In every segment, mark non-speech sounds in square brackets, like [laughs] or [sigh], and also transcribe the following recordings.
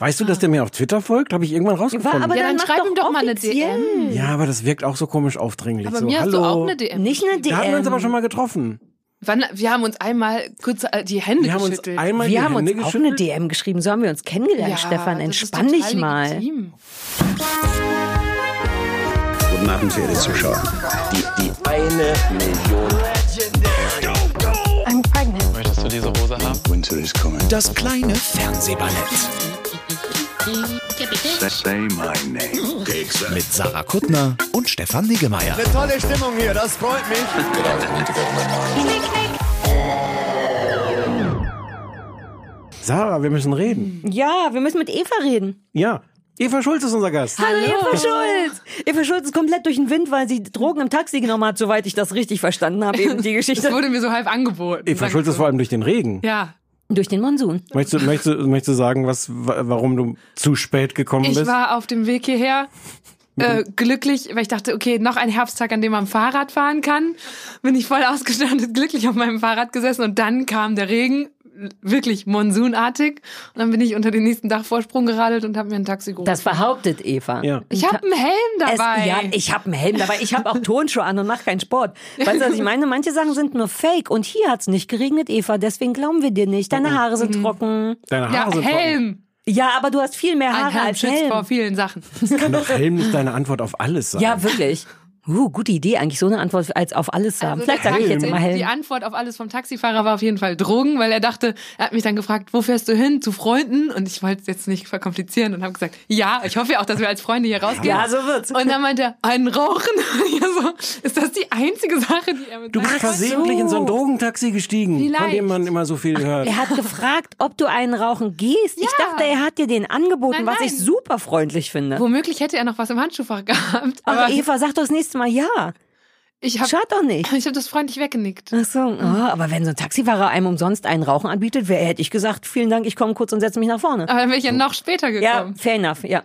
Weißt du, dass der mir auf Twitter folgt? Habe ich irgendwann rausgefunden. aber Ja, dann dann schreib ihm doch mal eine. DM. ja, aber das wirkt auch so komisch aufdringlich. Aber so, mir hast hallo. du auch eine DM. Nicht eine Da haben wir uns DM. aber schon mal getroffen. Wann, wir haben uns einmal kurz äh, die Hände Wir haben uns geschüttelt. einmal Wir die haben uns Hände auch eine geschüttelt. DM geschrieben. So haben wir uns kennengelernt, Stefan. das ist Entspann dich mal. legitim. Guten Abend, verehrte Zuschauer. Die, die eine Million. I'm pregnant. Möchtest du diese Hose haben? Winter is coming. Das kleine Fernsehballett. Mit Sarah Kuttner und Stefan Niggemeier. Tolle Stimmung hier, das freut mich. Sarah, wir müssen reden. Ja, wir müssen mit Eva reden. Ja. Eva Schulz ist unser Gast. Hallo, Eva Schulz. Eva Schulz ist komplett durch den Wind, weil sie Drogen im Taxi genommen hat, soweit ich das richtig verstanden habe, eben die [laughs] Das Geschichte. wurde mir so halb angeboten. Eva Schulz ich ist so. vor allem durch den Regen. Ja. Durch den Monsun. Möchtest, du, möchtest, du, möchtest du sagen, was, wa- warum du zu spät gekommen Ich bist? war auf dem Weg hierher äh, glücklich, weil ich dachte, okay, noch ein Herbsttag, an dem man Fahrrad fahren kann. Bin ich voll ausgestattet, [laughs] glücklich auf meinem Fahrrad gesessen und dann kam der Regen, wirklich monsunartig. Und dann bin ich unter den nächsten Dachvorsprung geradelt und habe mir ein Taxi gerufen. Das behauptet Eva. Ja. ich habe einen Helm Es, dabei. ja, ich habe einen Helm dabei. Ich habe auch Turnschuhe an und mache keinen Sport. Weißt du, was ich meine? Manche Sachen sind nur Fake. Und hier hat's nicht geregnet, Eva. Deswegen glauben wir dir nicht. Deine Haare sind trocken. Deine Haare ja, sind trocken. Helm. Ja, aber du hast viel mehr Ein Haare Helm als schützt vor Helm. vielen Sachen. Kann doch Helm nicht deine Antwort auf alles sein. Ja, wirklich. Uh, gute Idee, eigentlich so eine Antwort als auf alles sagen. Also Vielleicht sage ich jetzt Helm. immer Die. Antwort auf alles vom Taxifahrer war auf jeden Fall Drogen, weil er dachte, er hat mich dann gefragt, wo fährst du hin? Zu Freunden? Und ich wollte es jetzt nicht verkomplizieren und habe gesagt, ja, ich hoffe ja auch, dass wir als Freunde hier rausgehen. Ja, so wird's. Und dann meinte er, einen Rauchen? [laughs] ja, so, ist das die einzige Sache, die er mit Du bist versehentlich in so ein Drogentaxi gestiegen, von Vielleicht. dem man immer so viel hört. Er hat gefragt, ob du einen rauchen gehst. Ich Ja. dachte, er hat dir den angeboten, Nein, was ich nein. super freundlich finde. Womöglich hätte er noch was im Handschuhfach [laughs] gehabt. Aber Aber Eva, sag doch das nächste Mal ja. ich habe Schadet doch nicht. [laughs] ich hab das freundlich weggenickt. Ach so, oh, aber wenn so ein Taxifahrer einem umsonst einen Rauchen anbietet, wäre hätte ich gesagt, vielen Dank, ich komme kurz und setze mich nach vorne. Aber dann wäre ich ja noch später Ja, gekommen. fair enough, ja.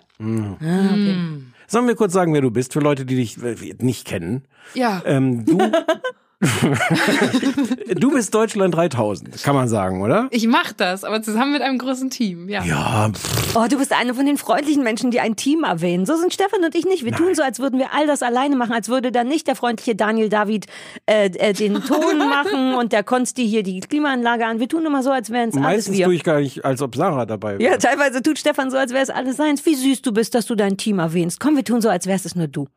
Sollen wir kurz sagen, wer du bist, für Leute, die dich äh, nicht kennen? Ja. Ähm, du, [laughs] [laughs] du bist Deutschland 3000, kann man sagen, oder? Ich mach das, aber zusammen mit einem großen Team. Ja. Ja, pff, Oh, du bist eine von den freundlichen Menschen, die ein Team erwähnen. So sind Stefan und ich nicht. Wir tun so, als würden wir all das alleine machen, als würde dann nicht der freundliche Daniel David äh, äh, den Ton [laughs] machen und der Konsti hier die Klimaanlage an. Wir tun immer so, als wären es alles meistens wir. tue ich gar nicht, als ob Sarah dabei wäre. Ja, teilweise tut Stefan so, als wäre es alles seins. Wie süß du bist, dass du dein Team erwähnst. Komm, wir tun so, als wärst es nur du.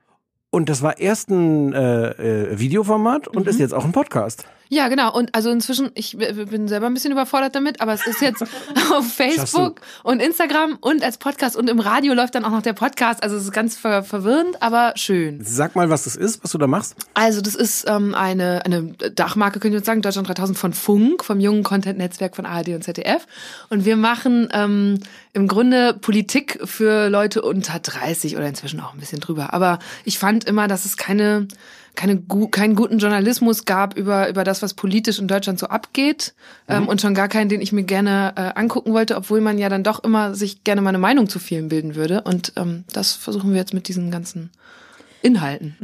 Und das war erst ein äh, äh, Videoformat und Mhm. ist jetzt auch ein Podcast. Ja, genau. Und also inzwischen, ich bin selber ein bisschen überfordert damit, aber es ist jetzt [laughs] [laughs] auf Facebook und Instagram und als Podcast und im Radio läuft dann auch noch der Podcast. Also es ist ganz ver verwirrend, aber schön. Sag mal, was das ist, was du da machst. Also das ist ähm, eine, eine Dachmarke, können wir jetzt sagen, Deutschland 3000 von Funk, vom jungen Content-Netzwerk von ARD und ZDF. Und wir machen ähm, im Grunde Politik für Leute unter 30 oder inzwischen auch ein bisschen drüber. Aber ich fand immer, dass es keine keine keinen guten Journalismus gab über über das, was politisch in Deutschland so abgeht ähm, und schon gar keinen, den ich mir gerne äh, angucken wollte, obwohl man ja dann doch immer sich gerne mal eine Meinung zu vielen bilden würde. Und ähm, das versuchen wir jetzt mit diesen ganzen Inhalten.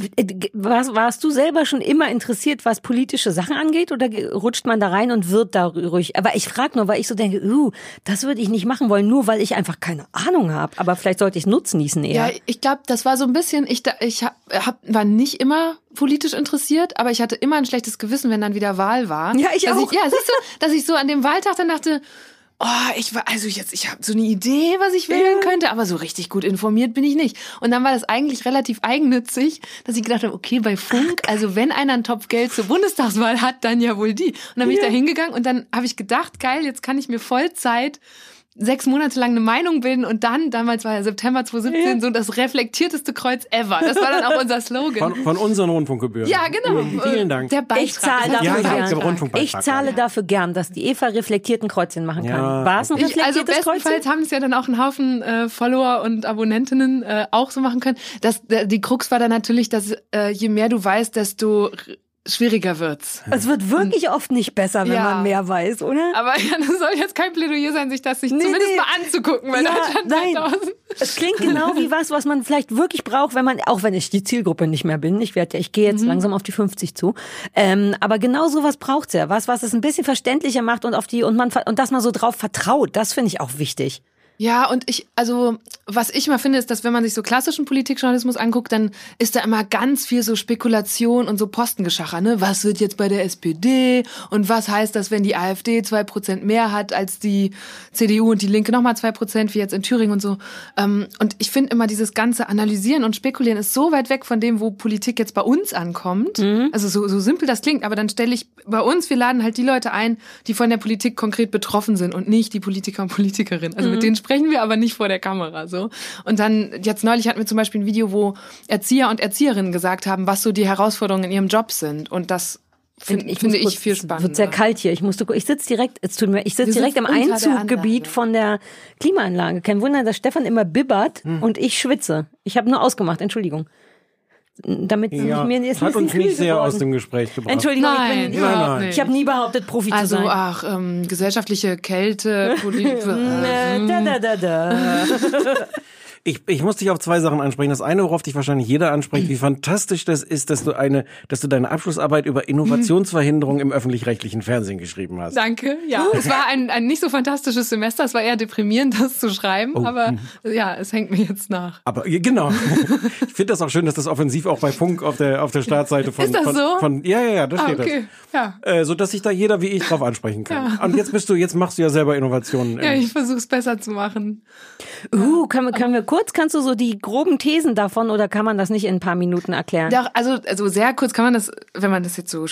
Warst, warst du selber schon immer interessiert, was politische Sachen angeht, oder rutscht man da rein und wird da ruhig? Aber ich frage nur, weil ich so denke, uh, das würde ich nicht machen wollen, nur weil ich einfach keine Ahnung habe. Aber vielleicht sollte ich Nutznießen eher. Ja, ich glaube, das war so ein bisschen, ich, da- ich hab, hab, war nicht immer politisch interessiert, aber ich hatte immer ein schlechtes Gewissen, wenn dann wieder Wahl war. Ja, ich dass auch. Ich, ja, siehst du, dass ich so an dem Wahltag dann dachte, oh, ich war, also jetzt, ich habe so eine Idee, was ich wählen könnte, aber so richtig gut informiert bin ich nicht. Und dann war das eigentlich relativ eigennützig, dass ich gedacht habe, okay, bei Funk, also wenn einer einen Topf Geld zur Bundestagswahl hat, dann ja wohl die. Und dann bin ich da hingegangen und dann habe ich gedacht, geil, jetzt kann ich mir Vollzeit sechs Monate lang eine Meinung bilden und dann, damals war ja September 2017, so das reflektierteste Kreuz ever. Das war dann auch unser Slogan. Von, von unseren Rundfunkgebühren. ja, genau. Vielen Dank. Der Beitrag. Ich zahle dafür Ja, ich gern. Ich zahle ja. dafür gern, dass die Eva reflektiert ein Kreuzchen machen kann. Ja. War es ein Ich, reflektiertes also bestenfalls Kreuzchen? haben es ja dann auch ein Haufen äh, Follower und Abonnentinnen äh, auch so machen können. Das, äh, die Krux war dann natürlich, dass äh, je mehr du weißt, desto schwieriger wird's. Es wird wirklich oft nicht besser, wenn Ja. man mehr weiß, oder? Aber [laughs] ja, das soll jetzt kein Plädoyer sein, sich das sich Nee, zumindest nee. mal anzugucken, weil Ja, Deutschland nein. 3000. Es klingt genau wie was, was man vielleicht wirklich braucht, wenn man, auch wenn ich die Zielgruppe nicht mehr bin, ich werde, ich gehe jetzt langsam auf die 50 zu, ähm, aber genau sowas braucht's ja, was, was es ein bisschen verständlicher macht und auf die und man und dass man so drauf vertraut, das finde ich auch wichtig. Ja, und ich, also, was ich mal finde, ist, dass wenn man sich so klassischen Politikjournalismus anguckt, dann ist da immer ganz viel so Spekulation und so Postengeschacher, ne? Was wird jetzt bei der SPD? Und was heißt das, wenn die AfD zwei Prozent mehr hat als die CDU und die Linke nochmal zwei Prozent, wie jetzt in Thüringen und so? Ähm, Und ich finde immer dieses ganze Analysieren und Spekulieren ist so weit weg von dem, wo Politik jetzt bei uns ankommt. Also so, so simpel das klingt, aber dann stelle ich bei uns, wir laden halt die Leute ein, die von der Politik konkret betroffen sind und nicht die Politiker und Politikerinnen. Also mit denen sprechen wir aber nicht vor der Kamera so. Und dann jetzt neulich hatten wir zum Beispiel ein Video, wo Erzieher und Erzieherinnen gesagt haben, was so die Herausforderungen in ihrem Job sind. Und das find, muss finde ich kurz- viel Es spannender. wird sehr kalt hier. Ich musste, ich sitze direkt, es tut mir, ich sitze direkt im Einzuggebiet von der Klimaanlage. Kein Wunder, dass Stefan immer bibbert Hm. und ich schwitze. Ich habe nur ausgemacht, Entschuldigung. Damit Ja, mir ist hat uns nicht sehr geworden. aus dem Gespräch gebracht. Entschuldigung, Nein, ich, bin, überhaupt nein. nicht. ich habe nie behauptet, Profi zu also, sein. ach, ähm, gesellschaftliche Kälte, Politik. [laughs] Äh, da, da, da, da. [laughs] Ich, ich muss dich auf zwei Sachen ansprechen. Das eine, worauf dich wahrscheinlich jeder anspricht, wie fantastisch das ist, dass du eine, dass du deine Abschlussarbeit über Innovationsverhinderung im öffentlich-rechtlichen Fernsehen geschrieben hast. Danke. Ja, es war ein, ein nicht so fantastisches Semester. Es war eher deprimierend, das zu schreiben. Oh, aber ja, es hängt mir jetzt nach. Aber ja, genau. [laughs] Ich finde das auch schön, dass das offensiv auch bei Funk auf der auf der Startseite von Ist das von, so? von ja ja ja, da Ah, steht okay. Ja. das. Äh, so dass sich da jeder wie ich drauf ansprechen kann. Und jetzt bist du jetzt machst du ja selber Innovationen. Ja, im- ich versuche es besser zu machen. Uh, können wir, können wir kurz, kannst du so die groben Thesen davon oder kann man das nicht in ein paar Minuten erklären? Doch, also, also sehr kurz kann man das, wenn man das jetzt so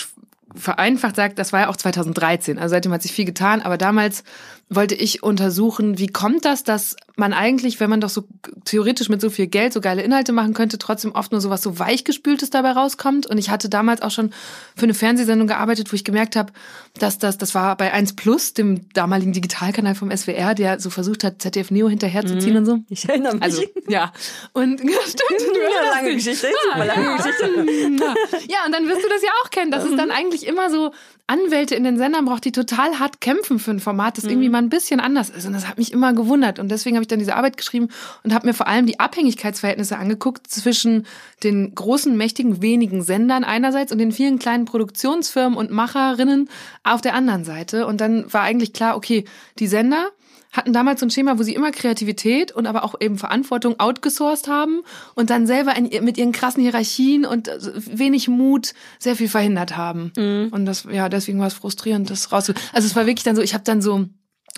vereinfacht sagt, das war ja auch 2013. Also seitdem hat sich viel getan. Aber damals wollte ich untersuchen, wie kommt das, dass man eigentlich, wenn man doch so theoretisch mit so viel Geld so geile Inhalte machen könnte, trotzdem oft nur so was so weichgespültes dabei rauskommt. Und ich hatte damals auch schon für eine Fernsehsendung gearbeitet, wo ich gemerkt habe, dass das, das war bei 1 Plus, dem damaligen Digitalkanal vom SWR, der so versucht hat, ZDF Neo hinterherzuziehen und so. Ich erinnere mich. Also, ja. Und [laughs] ja, stimmt. du Ja, lange. Geschichte, super lange Geschichte. [laughs] Ja, und dann wirst du das ja auch kennen, dass es dann eigentlich immer so Anwälte in den Sendern braucht, die total hart kämpfen für ein Format, das irgendwie mal ein bisschen anders ist. Und das hat mich immer gewundert. Und deswegen habe ich dann diese Arbeit geschrieben und habe mir vor allem die Abhängigkeitsverhältnisse angeguckt zwischen den großen, mächtigen, wenigen Sendern einerseits und den vielen kleinen Produktionsfirmen und Macherinnen auf der anderen Seite. Und dann war eigentlich klar, okay, die Sender hatten damals so ein Schema, wo sie immer Kreativität und aber auch eben Verantwortung outgesourced haben und dann selber in, mit ihren krassen Hierarchien und äh, wenig Mut sehr viel verhindert haben. Und das, ja, deswegen war es frustrierend, das rauszu. Also es war wirklich dann so, ich habe dann so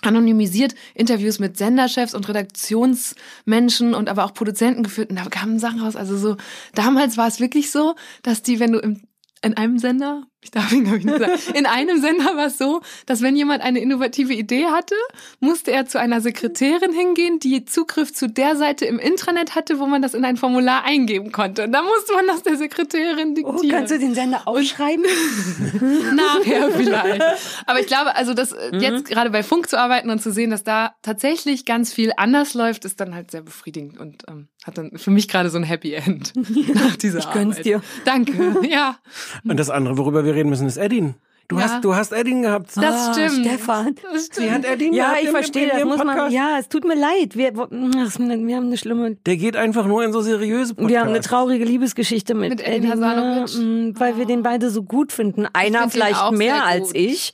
anonymisiert Interviews mit Senderchefs und Redaktionsmenschen und aber auch Produzenten geführt und da kamen Sachen raus. Also so, damals war es wirklich so, dass die, wenn du im, in einem Sender, ich darf ihn glaube ich nicht sagen, in einem Sender war es so, dass wenn jemand eine innovative Idee hatte, musste er zu einer Sekretärin hingehen, die Zugriff zu der Seite im Intranet hatte, wo man das in ein Formular eingeben konnte. Und da musste man das der Sekretärin Oh, diktieren. kannst du den Sender aufschreiben? [laughs] Nachher vielleicht. Aber ich glaube, also das äh, jetzt gerade bei Funk zu arbeiten und zu sehen, dass da tatsächlich ganz viel anders läuft, ist dann halt sehr befriedigend und ähm, hat dann für mich gerade so ein Happy End [laughs] nach dieser Ich gönn's Arbeit. dir. Danke. Ja, Und das andere, worüber wir reden müssen, ist Edin. Du Ja. hast du hast Edin gehabt. das Ah, stimmt. Stefan. Das Sie stimmt. hat Edin Ja, gehabt ich im- verstehe, das muss man. Ja, es tut mir leid. Wir, wir haben eine schlimme Der geht einfach nur in so seriöse Podcasts. Wir haben eine traurige Liebesgeschichte mit, Mit Eddie Eddie, ne? Hasanovic. Mm, weil wir den beide so gut finden. Einer find vielleicht mehr als gut. ich.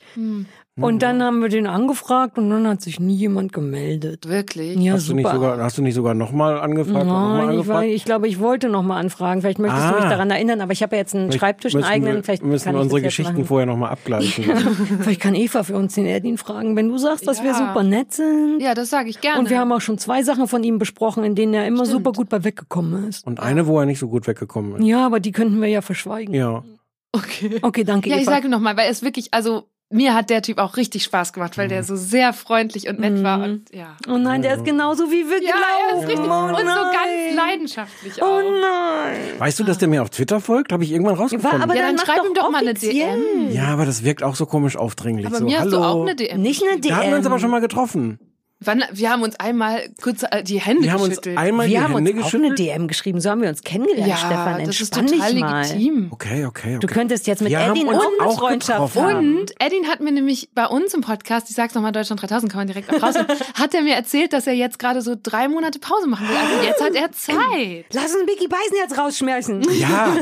Und dann haben wir den angefragt und dann hat sich nie jemand gemeldet. Wirklich. Ja, Hast du nicht super. sogar hast du nicht sogar nochmal angefragt? noch mal Nein, ich, war, angefragt? ich glaube, ich wollte noch mal anfragen. Vielleicht möchtest du Ah. mich daran erinnern, aber ich habe ja jetzt einen Vielleicht Schreibtisch, einen eigenen. Wir, Vielleicht müssen kann wir ich unsere Geschichten machen. vorher nochmal abgleichen. [laughs] Vielleicht kann Eva für uns den Erdin fragen, wenn du sagst, dass wir Ja. super nett sind. Ja, das sage ich gerne. Und wir haben auch schon zwei Sachen von ihm besprochen, in denen er immer super gut bei weggekommen ist. Und eine, wo er nicht so gut weggekommen ist. Ja, aber die könnten wir ja verschweigen. Ja. okay. Okay, danke, Ja, ich Eva. sage nochmal, weil es wirklich, also mir hat der Typ auch richtig Spaß gemacht, weil der so sehr freundlich und nett war und ja. Oh nein, der ist genauso wie wir Ja, er ist glauben. richtig. Oh und so ganz leidenschaftlich Oh auch. nein. Weißt du, dass der mir auf Twitter folgt? Habe ich irgendwann rausgefunden. aber Ja, dann mach schreib ihm doch mal eine. DM. ja, aber das wirkt auch so komisch aufdringlich. Aber so, mir hast hallo. du auch eine DM. Nicht eine Da haben wir uns DM. aber schon mal getroffen. Wann, wir haben uns einmal kurz äh, die Hände Wir haben uns geschüttelt. einmal Wir die haben uns Hände auch eine geschüttelt. DM geschrieben. So haben wir uns kennengelernt, ja, Stefan. das ist Entspann total mal. legitim. Okay, okay, okay. Du könntest jetzt mit Wir Edin und auch Freundschaft haben. Und Edin hat mir nämlich bei uns im Podcast, ich sag's nochmal, Deutschland 3000 kann man direkt auch raus, [laughs] hat er mir erzählt, dass er jetzt gerade so drei Monate Pause machen will. Also jetzt hat er [gasps] Zeit. Lass uns Vicky Beisenherz rausschmeißen. Ja.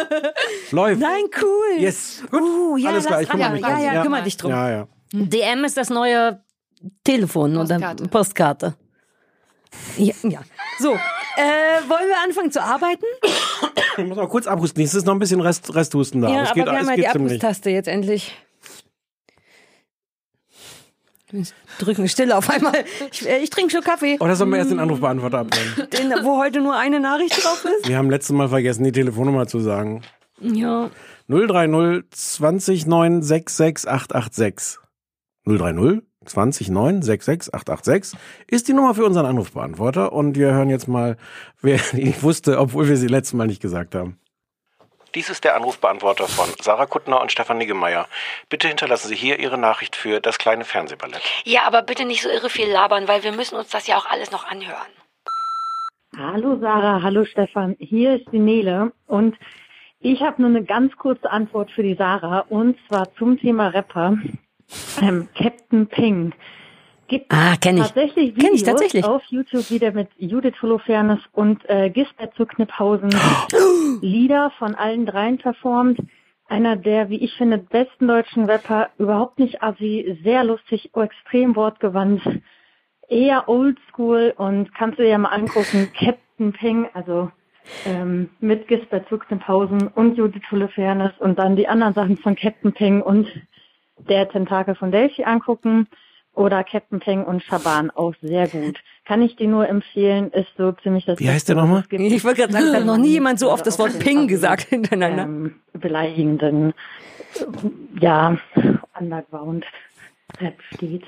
[laughs] Läuft. Nein, cool. Yes. Gut. Uh, ja, Alles klar, ich dran. kümmere mich ja, ja, Ja. kümmer dich drum. Ja, ja. DM ist das neue Telefon Postkarte. oder Postkarte. Ja, ja. So, äh, wollen wir anfangen zu arbeiten? Ich muss mal kurz abhusten. Es ist noch ein bisschen Rest, Resthusten da. ja, es aber geht, wir haben ja die. Abschlusstaste jetzt endlich. Wir Drücken still auf einmal. Ich, äh, ich trinke schon Kaffee, Oder sollen wir erst den Anrufbeantworter abnehmen? den, wo heute nur eine Nachricht drauf ist. Wir haben letztes Mal vergessen, die Telefonnummer zu sagen. Ja. 030 20 9 66 886. 030 20 9 66 886 ist die Nummer für unseren Anrufbeantworter und wir hören jetzt mal, wer [laughs] die wusste, obwohl wir sie letztes Mal nicht gesagt haben. Dies ist der Anrufbeantworter von Sarah Kuttner und Stefan Niggemeier. Bitte hinterlassen Sie hier Ihre Nachricht für das kleine Fernsehballett. Ja, aber bitte nicht so irre viel labern, weil wir müssen uns das ja auch alles noch anhören. Hallo Sarah, hallo Stefan, hier ist die Nele und ich habe nur eine ganz kurze Antwort für die Sarah und zwar zum Thema Rapper. Ähm, Captain Ping. Gibt Ah, kenn ich. tatsächlich Kenn Videos ich tatsächlich. auf YouTube wieder mit Judith Holofernes und äh, Gisbert zu Kniphausen [gasps] Lieder von allen dreien performt. Einer der, wie ich finde, besten deutschen Rapper, überhaupt nicht assi, sehr lustig, extrem wortgewandt, eher oldschool und kannst du dir ja mal angucken, Captain Ping, also ähm, mit Gisbert zu Kniphausen und Judith Holofernes und dann die anderen Sachen von Captain Ping und der Tentakel von Delphi angucken oder Captain Peng und Schaban auch sehr gut. Kann ich dir nur empfehlen, ist so ziemlich das Wie heißt der nochmal? Ich wollte gerade sagen, es hat noch nie jemand so oft das Wort Ping gesagt [laughs] hintereinander. Ähm, beleidigenden, ja, Underground Rap steht.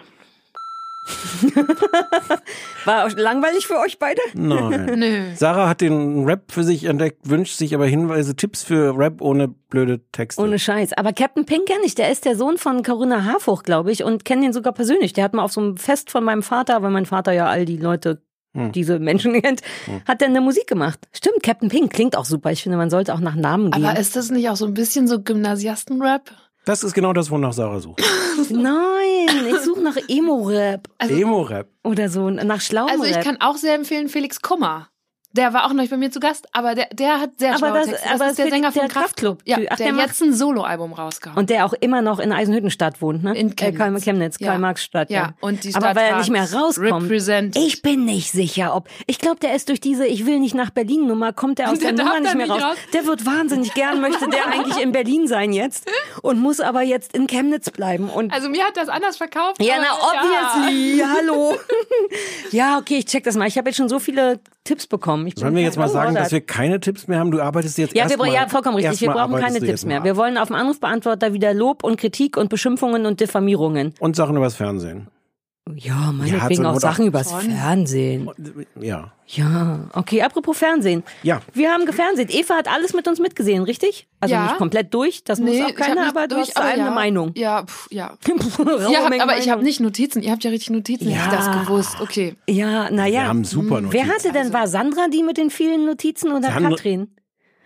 [laughs] War auch langweilig für euch beide? Nein. [laughs] Nö. Sarah hat den Rap für sich entdeckt, wünscht sich aber Hinweise, Tipps für Rap ohne blöde Texte. Ohne Scheiß. Aber Captain Pink kenne ich. Der ist der Sohn von Corinna Harfuch, glaube ich, und kenne den sogar persönlich. Der hat mal auf so einem Fest von meinem Vater, weil mein Vater ja all die Leute, Hm. diese Menschen [laughs] kennt, hat der eine Musik gemacht. Stimmt, Captain Pink klingt auch super. Ich finde, man sollte auch nach Namen gehen. Aber ist das nicht auch so ein bisschen so Gymnasiasten-Rap? Das ist genau das, wonach Sarah sucht. [laughs] Nein, ich suche nach Emo-Rap Also, Emo-Rap. oder so, nach schlauem also ich kann auch sehr empfehlen Felix Kummer. Der war auch noch nicht bei mir zu Gast, aber der, der hat sehr Aber das- Texte. aber Das das ist der Sänger von der Kraftklub. Ja, Ach, der, der jetzt ein Soloalbum rausgehauen. Und der auch immer noch in Eisenhüttenstadt wohnt, ne? In Äh, Chemnitz. Karl- Chemnitz, Ja. Karl-Marx-Stadt, ja. Ja, und die Aber weil er nicht mehr rauskommt. represent. Ich bin nicht sicher, ob. Ich glaube, der ist durch diese Ich will nicht nach Berlin Nummer, kommt er aus [laughs] Der der, Nummer nicht mehr nicht raus. raus. Der wird wahnsinnig gern, möchte der [laughs] eigentlich in Berlin sein jetzt und muss aber jetzt in Chemnitz bleiben. Und Also mir hat das anders verkauft. ja, aber na, obviously. Hallo. [laughs] ja, okay, ich check das mal. Ich habe jetzt schon so viele Tipps bekommen. Ich bin Sollen wir jetzt mal sagen, dass wir keine Tipps mehr haben? Du arbeitest jetzt ja, erstmal. ja, vollkommen richtig. Wir brauchen keine Tipps mehr. Wir wollen auf dem Anrufbeantworter wieder Lob und Kritik und Beschimpfungen und Diffamierungen. Und Sachen übers Fernsehen. Ja, meinetwegen so auch Sachen auch- übers Fernsehen. Ja. Ja, okay, apropos Fernsehen. Ja. Wir haben gefernsehen. Eva hat alles mit uns mitgesehen, richtig? Also Ja. nicht komplett durch, das Nee, muss auch ich hab keiner, aber du durch, hast aber allem ja. eine Meinung. Ja, pff, ja. [laughs] Habt, Menge aber ich habe nicht Notizen. Ihr habt ja richtig Notizen. Ja. Ich das gewusst. Okay. Ja, naja. Wir haben super Notizen. Wer hatte denn, war Sandra die mit den vielen Notizen oder Sandra- Katrin?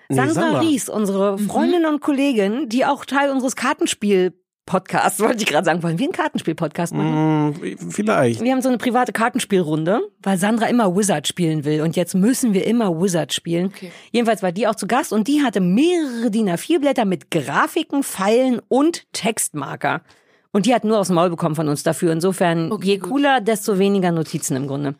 Nee, Sandra, Sandra. Ries, unsere Freundin und Kollegin, die auch Teil unseres Kartenspiel-Podcasts, [laughs] wollte ich gerade sagen, wollen wir einen Kartenspiel-Podcast machen? Hm, vielleicht. Wir haben so eine private Kartenspielrunde, weil Sandra immer Wizard spielen will und jetzt müssen wir immer Wizard spielen. Okay. Jedenfalls war die auch zu Gast und die hatte mehrere DIN A4 Blätter mit Grafiken, Pfeilen und Textmarker. Und die hat nur aufs Maul bekommen von uns dafür. Insofern, Okay, je gut. cooler, desto weniger Notizen im Grunde.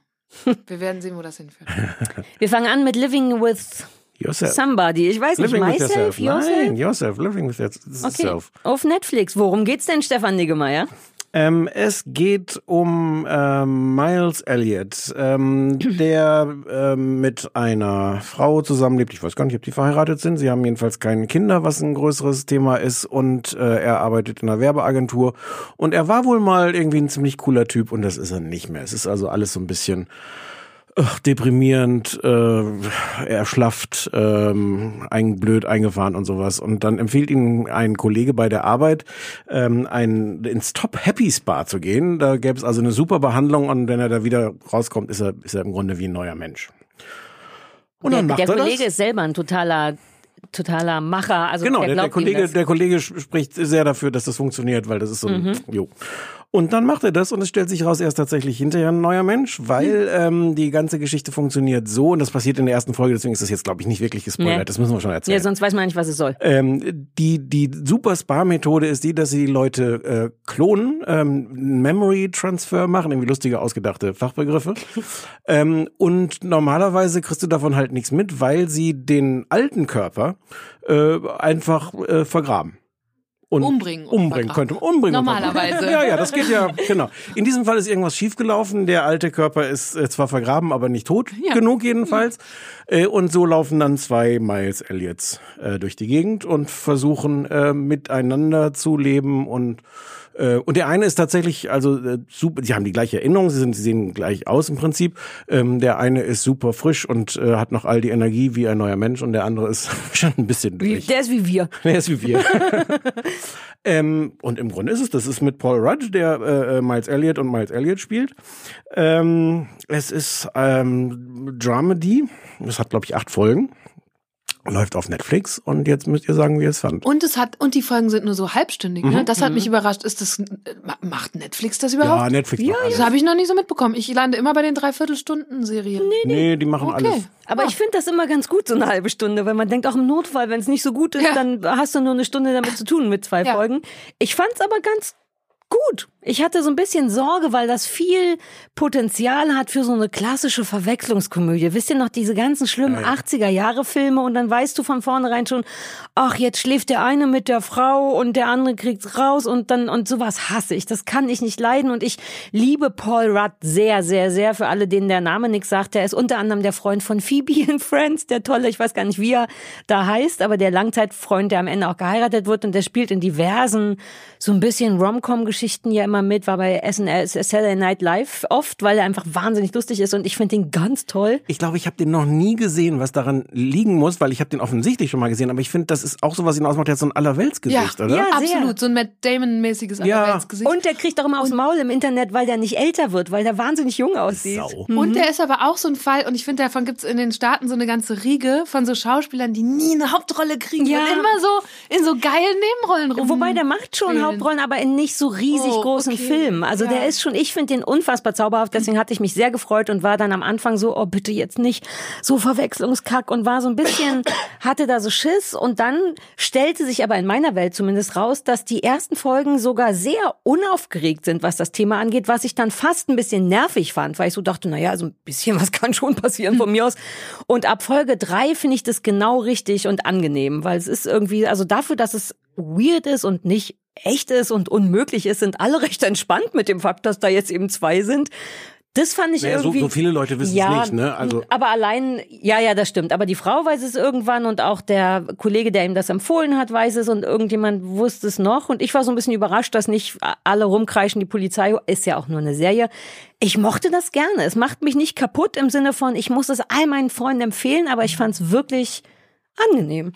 Wir werden sehen, wo das hinführt. [laughs] [laughs] Wir fangen an mit Living with Yourself. Somebody. Ich weiß nicht, Living with myself, yourself. yourself? Nein, yourself. Living with Okay, yourself. auf Netflix. Worum geht's denn, Stefan Niggemeier? Ähm, es geht um ähm, Miles Elliott, ähm, der ähm, mit einer Frau zusammenlebt. Ich weiß gar nicht, ob die verheiratet sind. Sie haben jedenfalls keine Kinder, was ein größeres Thema ist. Und äh, er arbeitet in einer Werbeagentur. Und er war wohl mal irgendwie ein ziemlich cooler Typ und das ist er nicht mehr. Es ist also alles so ein bisschen ach, deprimierend, äh, erschlafft, ähm, ein blöd eingefahren und sowas. Und dann empfiehlt ihm ein Kollege bei der Arbeit, ähm, ein, ins Top Happy Spa zu gehen. Da gäbe es also eine super Behandlung und wenn er da wieder rauskommt, ist er, ist er im Grunde wie ein neuer Mensch. Und der dann macht der er Kollege das. ist selber ein totaler, totaler Macher. Also Genau, der, der, der Kollege, der Kollege spricht sehr dafür, dass das funktioniert, weil das ist so ein, Mhm. jo. Und dann macht er das und es stellt sich raus, er ist tatsächlich hinterher ein neuer Mensch, weil ähm, die ganze Geschichte funktioniert so und das passiert in der ersten Folge, deswegen ist das jetzt, glaube ich, nicht wirklich gespoilert. Nee. Das müssen wir schon erzählen. Ja, sonst weiß man nicht, was es soll. Ähm, die, die super Spa-Methode ist die, dass sie die Leute äh, klonen, ähm, Memory Transfer machen, irgendwie lustige, ausgedachte Fachbegriffe. [laughs] ähm, und normalerweise kriegst du davon halt nichts mit, weil sie den alten Körper äh, einfach äh, vergraben. Und Umbringen Umbringen könnte. Umbringen. Normalerweise. Ja, ja, das geht ja, genau. In diesem Fall ist irgendwas schiefgelaufen. Der alte Körper ist äh, zwar vergraben, aber nicht tot Ja. genug jedenfalls. Äh, und so laufen dann zwei Miles Elliots äh, durch die Gegend und versuchen äh, miteinander zu leben und äh, und der eine ist tatsächlich, also äh, super, sie haben die gleiche Erinnerung, sie, sind, sie sehen gleich aus im Prinzip. Ähm, der eine ist super frisch und äh, hat noch all die Energie wie ein neuer Mensch und der andere ist [laughs] schon ein bisschen durch. der ist wie wir. [laughs] Der ist wie wir. [laughs] ähm, und im Grunde ist es, das ist mit Paul Rudd, der äh, Miles Elliott und Miles Elliott spielt. Ähm, es ist ähm, Dramedy. Das hat, glaube ich, acht Folgen. Läuft auf Netflix und jetzt müsst ihr sagen, wie ihr es fand. Und es hat und die Folgen sind nur so halbstündig. Ne? Das hat mich überrascht. Ist das ma- macht Netflix das überhaupt? Ja, Netflix macht alles. Das habe ich noch nicht so mitbekommen. Ich lande immer bei den Dreiviertelstunden-Serien. Nee, die machen Okay. alles. Aber ich finde das immer ganz gut, so eine halbe Stunde, weil man denkt, auch im Notfall, wenn es nicht so gut ist, Ja. dann hast du nur eine Stunde damit zu tun mit zwei Ja. Folgen. Ich fand's aber ganz gut. Ich hatte so ein bisschen Sorge, weil das viel Potenzial hat für so eine klassische Verwechslungskomödie. Wisst ihr noch, diese ganzen schlimmen 80er-Jahre-Filme und dann weißt du von vornherein schon, ach, jetzt schläft der eine mit der Frau und der andere kriegt's raus und dann, und sowas hasse ich. Das kann ich nicht leiden und ich liebe Paul Rudd sehr, sehr, sehr. Für alle, denen der Name nichts sagt, der ist unter anderem der Freund von Phoebe in Friends, der tolle, ich weiß gar nicht, wie er da heißt, aber der Langzeitfreund, der am Ende auch geheiratet wird und der spielt in diversen, so ein bisschen Rom-Com-Geschichten ja immer mit, war bei SNL, Saturday Night Live oft, weil er einfach wahnsinnig lustig ist und ich finde ihn ganz toll. Ich glaube, ich habe den noch nie gesehen, was daran liegen muss, weil ich habe den offensichtlich schon mal gesehen, aber ich finde, das ist auch so, was ihn ausmacht, der hat so ein Allerweltsgesicht, oder? Ja, absolut. So ein Matt Damon-mäßiges Ja. Allerweltsgesicht. Und der kriegt auch immer aufs Maul im Internet, weil der nicht älter wird, weil der wahnsinnig jung aussieht. Sau. Und der ist aber auch so ein Fall, und ich finde, davon gibt's in den Staaten so eine ganze Riege von so Schauspielern, die nie eine Hauptrolle kriegen Ja. und immer so in so geilen Nebenrollen rum. Wobei der macht schon spielen. Hauptrollen, aber in nicht so riesig Oh, großen okay. Filmen. Also Ja. der ist schon, ich finde den unfassbar zauberhaft, deswegen hatte ich mich sehr gefreut und war dann am Anfang so, oh bitte jetzt nicht so Verwechslungskack und war so ein bisschen, [coughs] hatte da so Schiss und dann stellte sich aber in meiner Welt zumindest raus, dass die ersten Folgen sogar sehr unaufgeregt sind, was das Thema angeht, was ich dann fast ein bisschen nervig fand, weil ich so dachte, naja, also ein bisschen was [laughs] kann schon passieren von mir aus. Und ab Folge drei finde ich das genau richtig und angenehm, weil es ist irgendwie, also dafür, dass es weird ist und nicht echt ist und unmöglich ist, sind alle [laughs] recht entspannt mit dem Fakt, dass da jetzt eben zwei sind. Das fand ich Naja, so, irgendwie. so viele Leute wissen ja, es nicht, ne? Also aber allein, ja, ja, das stimmt. Aber die Frau weiß es irgendwann und auch der Kollege, der ihm das empfohlen hat, weiß es und irgendjemand wusste es noch. Und ich war so ein bisschen überrascht, dass nicht alle rumkreischen, die Polizei ist ja auch nur eine Serie. Ich mochte das gerne. Es macht mich nicht kaputt im Sinne von, ich muss es all meinen Freunden empfehlen, aber ich fand es wirklich angenehm.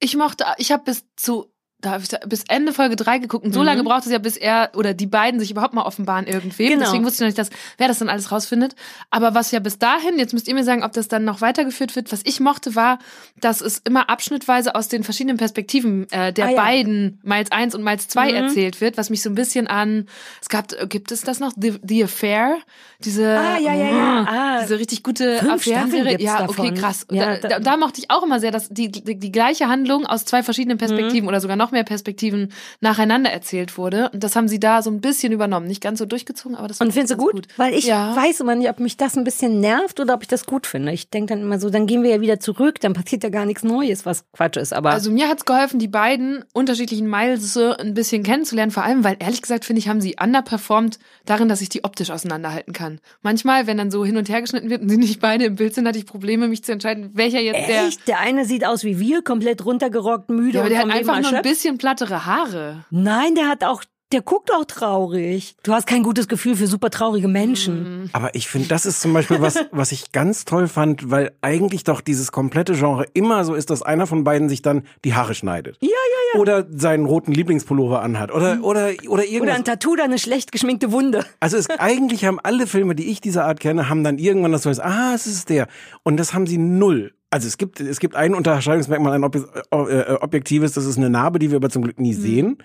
Ich mochte, ich habe bis zu da hab ich da, bis Ende Folge 3 geguckt und so Mhm. lange braucht es ja, bis er oder die beiden sich überhaupt mal offenbaren irgendwem. Genau. Deswegen wusste ich noch nicht, dass, wer das dann alles rausfindet. Aber was ja bis dahin, jetzt müsst ihr mir sagen, ob das dann noch weitergeführt wird, was ich mochte, war, dass es immer abschnittweise aus den verschiedenen Perspektiven äh, der Ah, ja. beiden, Miles 1 und Miles 2 Mhm. erzählt wird, was mich so ein bisschen an, es gab, gibt es das noch? The, The Affair? Diese, Ah, ja, ja, ja. Ah. diese richtig gute Affärenserie. Ja, davon. okay, krass. Ja, da, da- da, da mochte ich auch immer sehr, dass die, die, die gleiche Handlung aus zwei verschiedenen Perspektiven Mhm. oder sogar noch mehr Perspektiven nacheinander erzählt wurde. Und das haben sie da so ein bisschen übernommen. Nicht ganz so durchgezogen, aber das Und findest du ganz gut? Weil ich ja. weiß immer nicht, ob mich das ein bisschen nervt oder ob ich das gut finde. Ich denke dann immer so, dann gehen wir ja wieder zurück, dann passiert ja gar nichts Neues, was Quatsch ist. Aber Also mir hat's geholfen, die beiden unterschiedlichen Miles ein bisschen kennenzulernen. Vor allem, weil ehrlich gesagt, finde ich, haben sie underperformed darin, dass ich die optisch auseinanderhalten kann. Manchmal, wenn dann so hin und her geschnitten wird und sie nicht beide im Bild sind, hatte ich Probleme, mich zu entscheiden, welcher jetzt der... echt, der eine sieht aus wie wir, komplett runtergerockt, müde Ja, aber und der hat einfach nur ein erschöpft. Bisschen plattere Haare. Nein, der hat auch, der guckt auch traurig. Du hast kein gutes Gefühl für super traurige Menschen. Aber ich finde, das ist zum Beispiel was, [laughs] was ich ganz toll fand, weil eigentlich doch dieses komplette Genre immer so ist, dass einer von beiden sich dann die Haare schneidet. Ja, ja, ja. Oder seinen roten Lieblingspullover anhat. Oder, oder, oder Oder irgendwas. ein Tattoo oder eine schlecht geschminkte Wunde. Also es, [laughs] eigentlich haben alle Filme, die ich dieser Art kenne, haben dann irgendwann das so, ist, ah, es ist der. Und das haben sie null. Also es gibt, es gibt ein Unterscheidungsmerkmal, ein Ob äh, äh, objektives, das ist eine Narbe, die wir aber zum Glück nie sehen.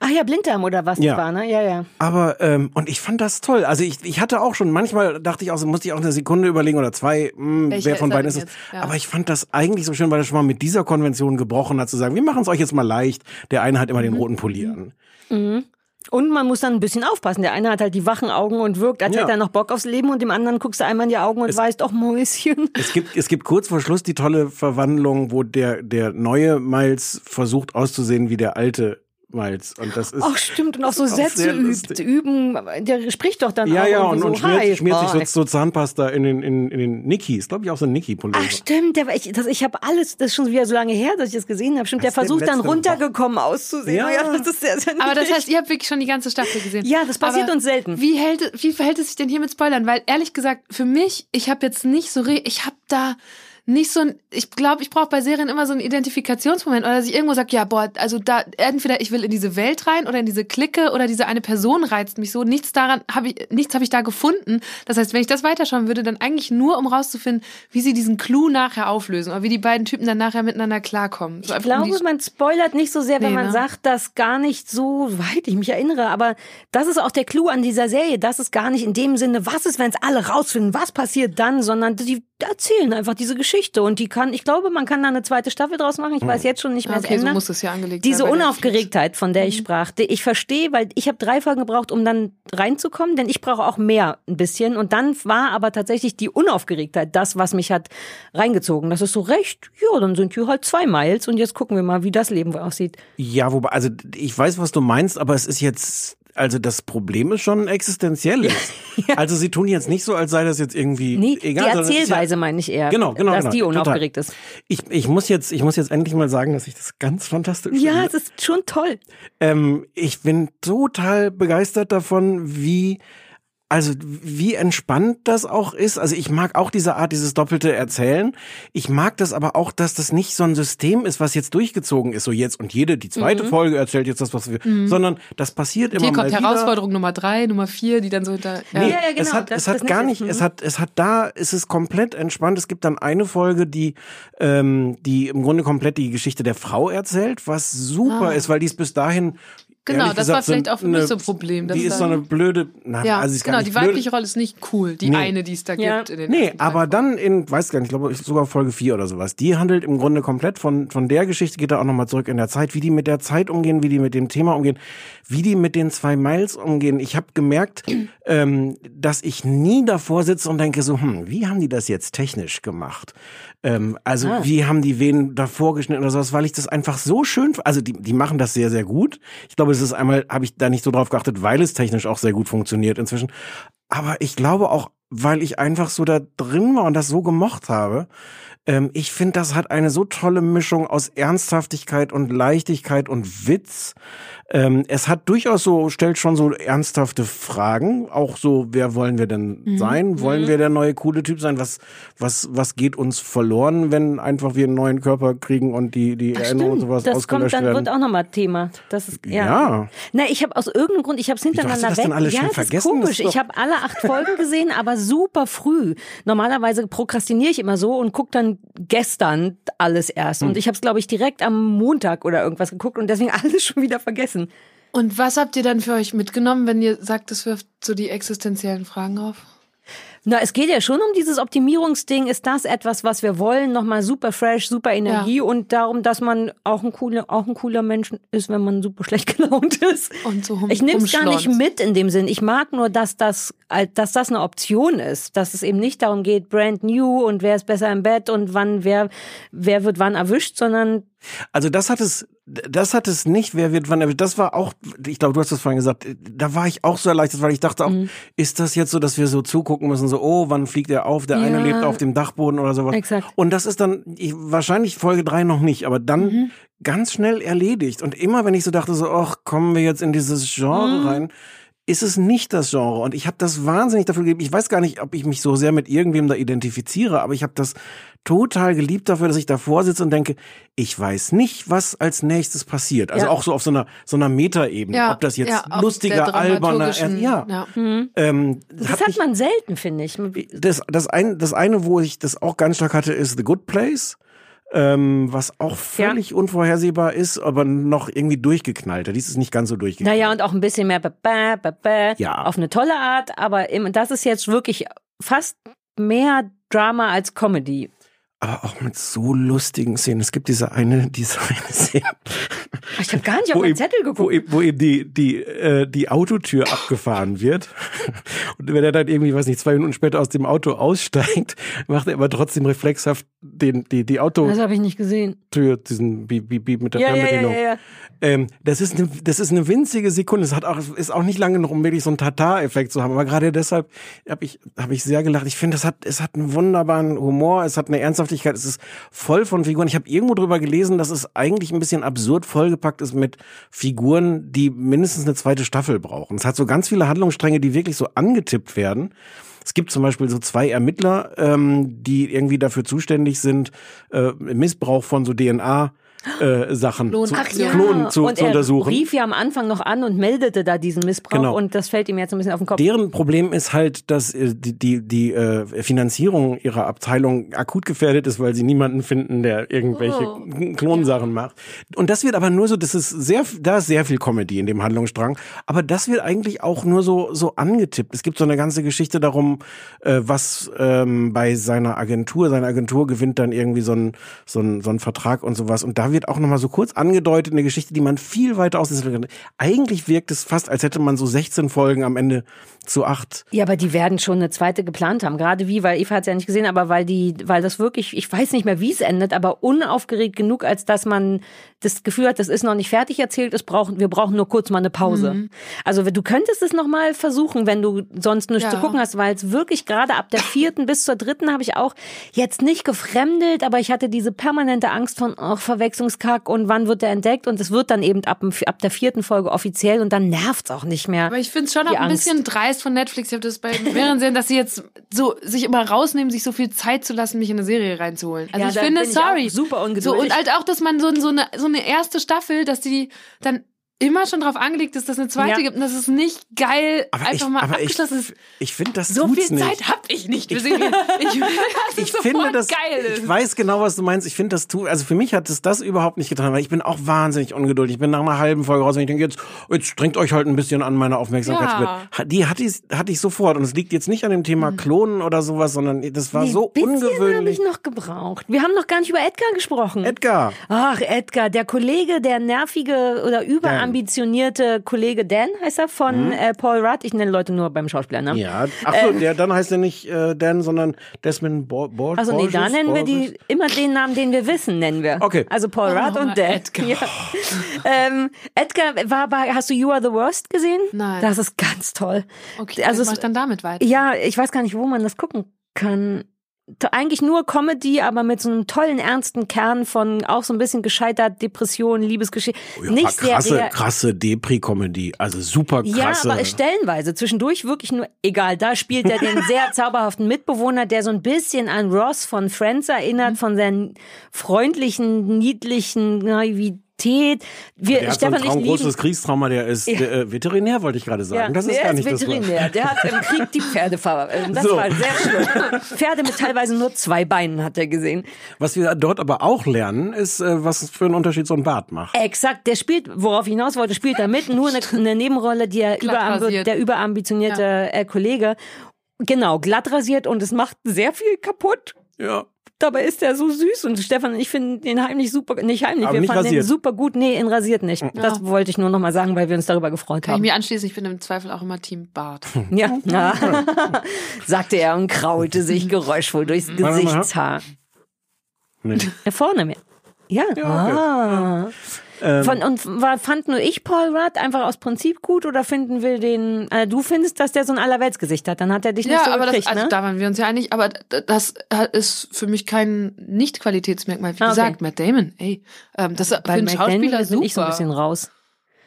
Ach ja, Blinddarm oder was Ja. das war, ne? Ja, ja. Aber, ähm, und ich fand das toll. Also ich, ich hatte auch schon, manchmal dachte ich auch, so musste ich auch eine Sekunde überlegen oder zwei, mh, Welcher wer von beiden ist es. Ja. Aber ich fand das eigentlich so schön, weil er schon mal mit dieser Konvention gebrochen hat, zu sagen, wir machen es euch jetzt mal leicht. Der eine hat immer den roten Pulli an. Und man muss dann ein bisschen aufpassen. Der eine hat halt die wachen Augen und wirkt, als Ja. hätte er noch Bock aufs Leben und dem anderen guckst du einmal in die Augen und weißt, doch Mäuschen. Es gibt, es gibt kurz vor Schluss die tolle Verwandlung, wo der, der neue Miles versucht auszusehen wie der alte Miles. Und das ist. Ach stimmt, und auch so ist auch Sätze übt, üben. Der spricht doch dann ja, auch ja, und, so, und schmiert, Hi, schmiert sich so, so Zahnpasta in den, in, in den Nickys. Glaube ich auch so ein Nicky-Pullover. Ach stimmt, der, war- ich, das, ich habe alles, das ist schon wieder so lange her, dass ich das gesehen habe. Stimmt, der versucht dann runtergekommen auszusehen. Ja. Ja. das ist sehr, sehr Aber das heißt, ihr habt wirklich schon die ganze Staffel gesehen. Ja, das passiert Aber uns selten. Wie, hält, wie verhält es sich denn hier mit Spoilern? Weil ehrlich gesagt, für mich, ich habe jetzt nicht so, re ich habe da nicht so ein, ich glaube, ich brauche bei Serien immer so einen Identifikationsmoment oder dass ich irgendwo sage, ja, boah, also da, entweder ich will in diese Welt rein oder in diese Clique oder diese eine Person reizt mich so. Nichts daran habe ich, nichts habe ich da gefunden. Das heißt, wenn ich das weiterschauen würde, dann eigentlich nur, um rauszufinden, wie sie diesen Clou nachher auflösen oder wie die beiden Typen dann nachher miteinander klarkommen. So Ich um glaube, die- man spoilert nicht so sehr, wenn Nee, man ne? sagt, dass gar nicht so weit ich mich erinnere. Aber das ist auch der Clou an dieser Serie. Das ist gar nicht in dem Sinne, was ist, wenn es alle rausfinden, was passiert dann, sondern die erzählen einfach diese Geschichte. Und die kann, ich glaube, man kann da eine zweite Staffel draus machen. Ich weiß jetzt schon nicht mehr Ah, okay, das so muss es ja angelegt Diese sein, Unaufgeregtheit, von der ich sprach, die ich verstehe, weil ich habe drei Folgen gebraucht, um dann reinzukommen, denn ich brauche auch mehr ein bisschen. Und dann war aber tatsächlich die Unaufgeregtheit das, was mich hat reingezogen. Das ist so recht, ja, dann sind hier halt zwei Miles und jetzt gucken wir mal, wie das Leben aussieht. Ja, wobei, also ich weiß, was du meinst, aber es ist jetzt, also das Problem ist schon existenziell. [laughs] Also sie tun jetzt nicht so, als sei das jetzt irgendwie Nee, egal. die Erzählweise ja, meine ich eher. Genau, genau, Dass genau, die total. unaufgeregt ist. Ich, ich muss jetzt, ich muss jetzt endlich mal sagen, dass ich das ganz fantastisch Ja, finde. es ist schon toll. Ähm, ich bin total begeistert davon, wie also wie entspannt das auch ist. Also ich mag auch diese Art, dieses doppelte Erzählen. Ich mag das aber auch, dass das nicht so ein System ist, was jetzt durchgezogen ist, so jetzt und jede, die zweite Folge erzählt jetzt das, was wir, sondern das passiert immer Hier mal kommt wieder. Herausforderung Nummer drei, Nummer vier, die dann so hinter. Nee, Ja, ja, genau, es hat, das- es hat das gar nicht ist, es mhm. hat, es hat da, ist es komplett entspannt. Es gibt dann eine Folge, die, ähm, die im Grunde komplett die Geschichte der Frau erzählt, was super ist, weil die ist bis dahin Genau, das gesagt, war vielleicht so auch für mich so ein Problem, Die ist so eine blöde, na, Ja, also genau, die weibliche Rolle ist nicht cool. Die Nee. eine, die es da Ja. gibt. In den Nee, aber Folgen. dann in, weiß gar nicht, ich glaube sogar Folge 4 oder sowas. Die handelt im Grunde komplett von, von der Geschichte, geht da auch nochmal zurück in der Zeit, wie die mit der Zeit umgehen, wie die mit dem Thema umgehen, wie die mit den zwei Miles umgehen. Ich habe gemerkt, [clears throat] ähm, dass ich nie davor sitze und denke so, hm, wie haben die das jetzt technisch gemacht? Ähm, also Ah. wie haben die wen davor geschnitten oder sowas, weil ich das einfach so schön, also die, die machen das sehr, sehr gut. Ich glaube, es ist einmal, habe ich da nicht so drauf geachtet, weil es technisch auch sehr gut funktioniert inzwischen. Aber ich glaube auch, weil ich einfach so da drin war und das so gemocht habe. Ähm, ich finde, das hat eine so tolle Mischung aus Ernsthaftigkeit und Leichtigkeit und Witz. Ähm, es hat durchaus so, stellt schon so ernsthafte Fragen. Auch so, wer wollen wir denn Mhm. sein? Wollen wir der neue coole Typ sein? Was, was, was geht uns verloren, wenn einfach wir einen neuen Körper kriegen und die, die Erinnerungen und sowas das kommt dann werden? wird auch nochmal Thema. Das ist ja. Ja. Na, ich habe aus irgendeinem Grund, ich habe es hintereinander das weg. denn alles ja, schon das vergessen? ist Das komisch. ist ich habe alle acht Folgen gesehen, aber super früh. Normalerweise prokrastiniere ich immer so und gucke dann gestern alles erst. Hm. Und ich habe es glaube ich direkt am Montag oder irgendwas geguckt und deswegen [laughs] alles schon wieder vergessen. Und was habt ihr dann für euch mitgenommen, wenn ihr sagt, es wirft so die existenziellen Fragen auf? Na, es geht ja schon um dieses Optimierungsding. Ist das etwas, was wir wollen? Nochmal super fresh, super Energie Ja. und darum, dass man auch ein cooler, auch ein cooler Mensch ist, wenn man super [laughs] schlecht gelaunt ist. Und so hum- ich nehme es gar nicht mit in dem Sinn. Ich mag nur, dass das, dass das eine Option ist, dass es eben nicht darum geht, brand new und wer ist besser im Bett und wann wer wer wird wann erwischt, sondern Also das hat es, das hat es nicht, wer wird wann erwischt. Das war auch, ich glaube, du hast das vorhin gesagt, da war ich auch so erleichtert, weil ich dachte auch, Mhm. ist das jetzt so, dass wir so zugucken müssen, so, oh, wann fliegt er auf? Der eine Ja. lebt auf dem Dachboden oder sowas. Exakt. Und das ist dann, ich, wahrscheinlich Folge drei noch nicht, aber dann Mhm. ganz schnell erledigt. Und immer, wenn ich so dachte, so, ach, kommen wir jetzt in dieses Genre Mhm. rein, ist es nicht das Genre. Und ich habe das wahnsinnig dafür gegeben. Ich weiß gar nicht, ob ich mich so sehr mit irgendwem da identifiziere, aber ich habe das total geliebt dafür, dass ich davor sitze und denke, ich weiß nicht, was als nächstes passiert. Also Ja. auch so auf so einer so einer Metaebene, ob das jetzt ja, lustiger, alberner, ja. ja. Ähm, das hat hat mich- man selten, finde ich. das, das, ein, das eine, wo ich das auch ganz stark hatte, ist The Good Place. Ähm, was auch völlig unvorhersehbar ist, aber noch irgendwie durchgeknallter. Dies ist nicht ganz so durchgeknallt. Naja, und auch ein bisschen mehr ba, ba, ba, ba, Ja. auf eine tolle Art, aber das ist jetzt wirklich fast mehr Drama als Comedy. Aber auch mit so lustigen Szenen. Es gibt diese eine, diese [laughs] eine Szene, Ich habe gar nicht auf wo meinen ihm, Zettel wo geguckt. ihm, wo ihm die, die, äh, die Autotür abgefahren wird. Und wenn er dann irgendwie, weiß nicht, zwei Minuten später aus dem Auto aussteigt, macht er aber trotzdem reflexhaft den, die, die Autotür, Das habe ich nicht gesehen. diesen Beep, Beep, Beep mit der Ja, ja, ja, Fernbedienung. ja, ja. Ähm, das ist eine, das ist eine winzige Sekunde. Es hat auch, ist auch nicht lange genug, um wirklich so einen Tata-Effekt zu haben. Aber gerade deshalb habe ich, habe ich sehr gelacht. Ich finde, es hat, es hat einen wunderbaren Humor. Es hat eine Ernsthaftigkeit. Es ist voll von Figuren. Ich habe irgendwo drüber gelesen, dass es eigentlich ein bisschen absurd vollgepackt ist mit Figuren, die mindestens eine zweite Staffel brauchen. Es hat so ganz viele Handlungsstränge, die wirklich so angetippt werden. Es gibt zum Beispiel so zwei Ermittler, ähm, die irgendwie dafür zuständig sind, äh, Missbrauch von so DNA äh, Sachen Klon- zu, Ach ja. klonen zu, und zu er untersuchen. rief ja am Anfang noch an und meldete da diesen Missbrauch Genau. und das fällt ihm jetzt ein bisschen auf den Kopf. Deren Problem ist halt, dass äh, die, die, die äh, Finanzierung ihrer Abteilung akut gefährdet ist, weil sie niemanden finden, der irgendwelche Oh. Klonsachen macht. Und das wird aber nur so, das ist sehr, da ist sehr viel Comedy in dem Handlungsstrang, aber das wird eigentlich auch nur so, so angetippt. Es gibt so eine ganze Geschichte darum, äh, was ähm, bei seiner Agentur, seine Agentur gewinnt dann irgendwie so einen so einen, so einen Vertrag und sowas. Und da wird auch nochmal so kurz angedeutet, eine Geschichte, die man viel weiter aus. Eigentlich wirkt es fast, als hätte man so 16 Folgen am Ende zu acht. Ja, aber die werden schon eine zweite geplant haben. Gerade wie, weil Eva hat es ja nicht gesehen, aber weil die, weil das wirklich, ich weiß nicht mehr, wie es endet, aber unaufgeregt genug, als dass man das Gefühl hat, das ist noch nicht fertig erzählt, es brauchen, wir brauchen nur kurz mal eine Pause. Mhm. Also du könntest es noch mal versuchen, wenn du sonst nichts Ja. zu gucken hast, weil es wirklich gerade ab der vierten bis zur dritten habe ich auch jetzt nicht gefremdelt, aber ich hatte diese permanente Angst von ach, Verwechslungskack und wann wird der entdeckt und es wird dann eben ab, ab der vierten Folge offiziell und dann nervt's auch nicht mehr. Aber ich finde es schon auch ein Angst. bisschen dreist von Netflix. Ich habe das bei mehreren Serien, dass sie jetzt so sich immer rausnehmen, sich so viel Zeit zu lassen, mich in eine Serie reinzuholen. Also Ja, ich finde, sorry. super So, ungeduldig. und halt auch, dass man so, so, eine, so eine erste Staffel, dass die dann immer schon drauf angelegt ist, dass es eine zweite Ja. gibt und dass es nicht geil Aber einfach ich, mal aber ich, abgeschlossen ist. ich finde, das So viel nicht. Zeit habe ich nicht. Ich, [laughs] [laughs] es ich finde das geil ist. ich weiß genau was du meinst ich finde das tut also für mich hat es das überhaupt nicht getan weil ich bin auch wahnsinnig ungeduldig ich bin nach einer halben Folge raus und ich denke jetzt jetzt strengt euch halt ein bisschen an meine Aufmerksamkeit Ja. Die hatte ich hatte ich sofort und es liegt jetzt nicht an dem Thema Klonen oder sowas sondern das war Nee, so bisschen ungewöhnlich habe ich noch gebraucht. Wir haben noch gar nicht über Edgar gesprochen. Edgar Ach, Edgar, der Kollege, der nervige oder überambitionierte Kollege Dan heißt er von äh, Paul Rudd. Ich nenne Leute nur beim Schauspieler, ne? Mhm. ja ach so der dann heißt er nicht äh, Dan sondern Desmond Bo Bo Also nee, da Borges? nennen wir Borges? die immer den Namen, den wir wissen, nennen wir. Okay. Also Paul Rudd Oh, und Dan. Edgar. Ja. ähm, Edgar war bei, hast du You Are the Worst gesehen? Nein. Das ist ganz toll. Okay, also mach ich dann damit weiter. Ja, ich weiß gar nicht, wo man das gucken kann. Eigentlich nur Comedy, aber mit so einem tollen, ernsten Kern von auch so ein bisschen gescheitert, Depression, Liebesgeschichte. Oh ja, Nicht sehr, krasse sehr, krasse Depri-Comedy also super ja, krasse aber stellenweise, zwischendurch wirklich nur, egal, da spielt er den sehr [laughs] zauberhaften Mitbewohner, der so ein bisschen an Ross von Friends erinnert, von seinen freundlichen, niedlichen Naivität. Wir, der hat so ein Stefan, Traum, großes Kriegstrauma, der ist Ja. der, äh, Veterinär, wollte ich gerade sagen. das ist der gar nicht ist das. Veterinär. Der hat im Krieg die Pferde ver... [laughs] äh, Das So. war sehr schlimm. Pferde mit teilweise nur zwei Beinen hat er gesehen. Was wir dort aber auch lernen, ist, äh, was für einen Unterschied so ein Bart macht. Exakt, der spielt, worauf ich hinaus wollte, spielt da mit, nur eine, eine Nebenrolle, die er überambi der überambitionierte äh, Kollege. Genau, glatt rasiert und es macht sehr viel kaputt. Ja. Dabei ist er so süß und Stefan und ich finden den heimlich super, nicht heimlich, Aber wir nicht fanden den rasiert. super gut. Nee, in rasiert nicht. Das wollte ich nur noch mal sagen, weil wir uns darüber gefreut Kann ich haben. mir anschließen, ich bin im Zweifel auch immer Team Bart. [laughs] Ja, ja. [laughs] sagte er und kraulte sich geräuschvoll durchs. Gesichtshaar. Nee. Da vorne mir. Ja. ah. Von, und war, fand nur ich Paul Rudd einfach aus Prinzip gut oder finden wir den, äh, du findest, dass der so ein Allerweltsgesicht hat, dann hat er dich nicht Ja, so aber das, gekriegt, also ne? da waren wir uns ja einig, aber das ist für mich kein Nicht-Qualitätsmerkmal. Wie Ah, okay. gesagt, Matt Damon, ey, ähm, das ist für Bei einen Mac Schauspieler Daniel super. bin ich so ein bisschen raus.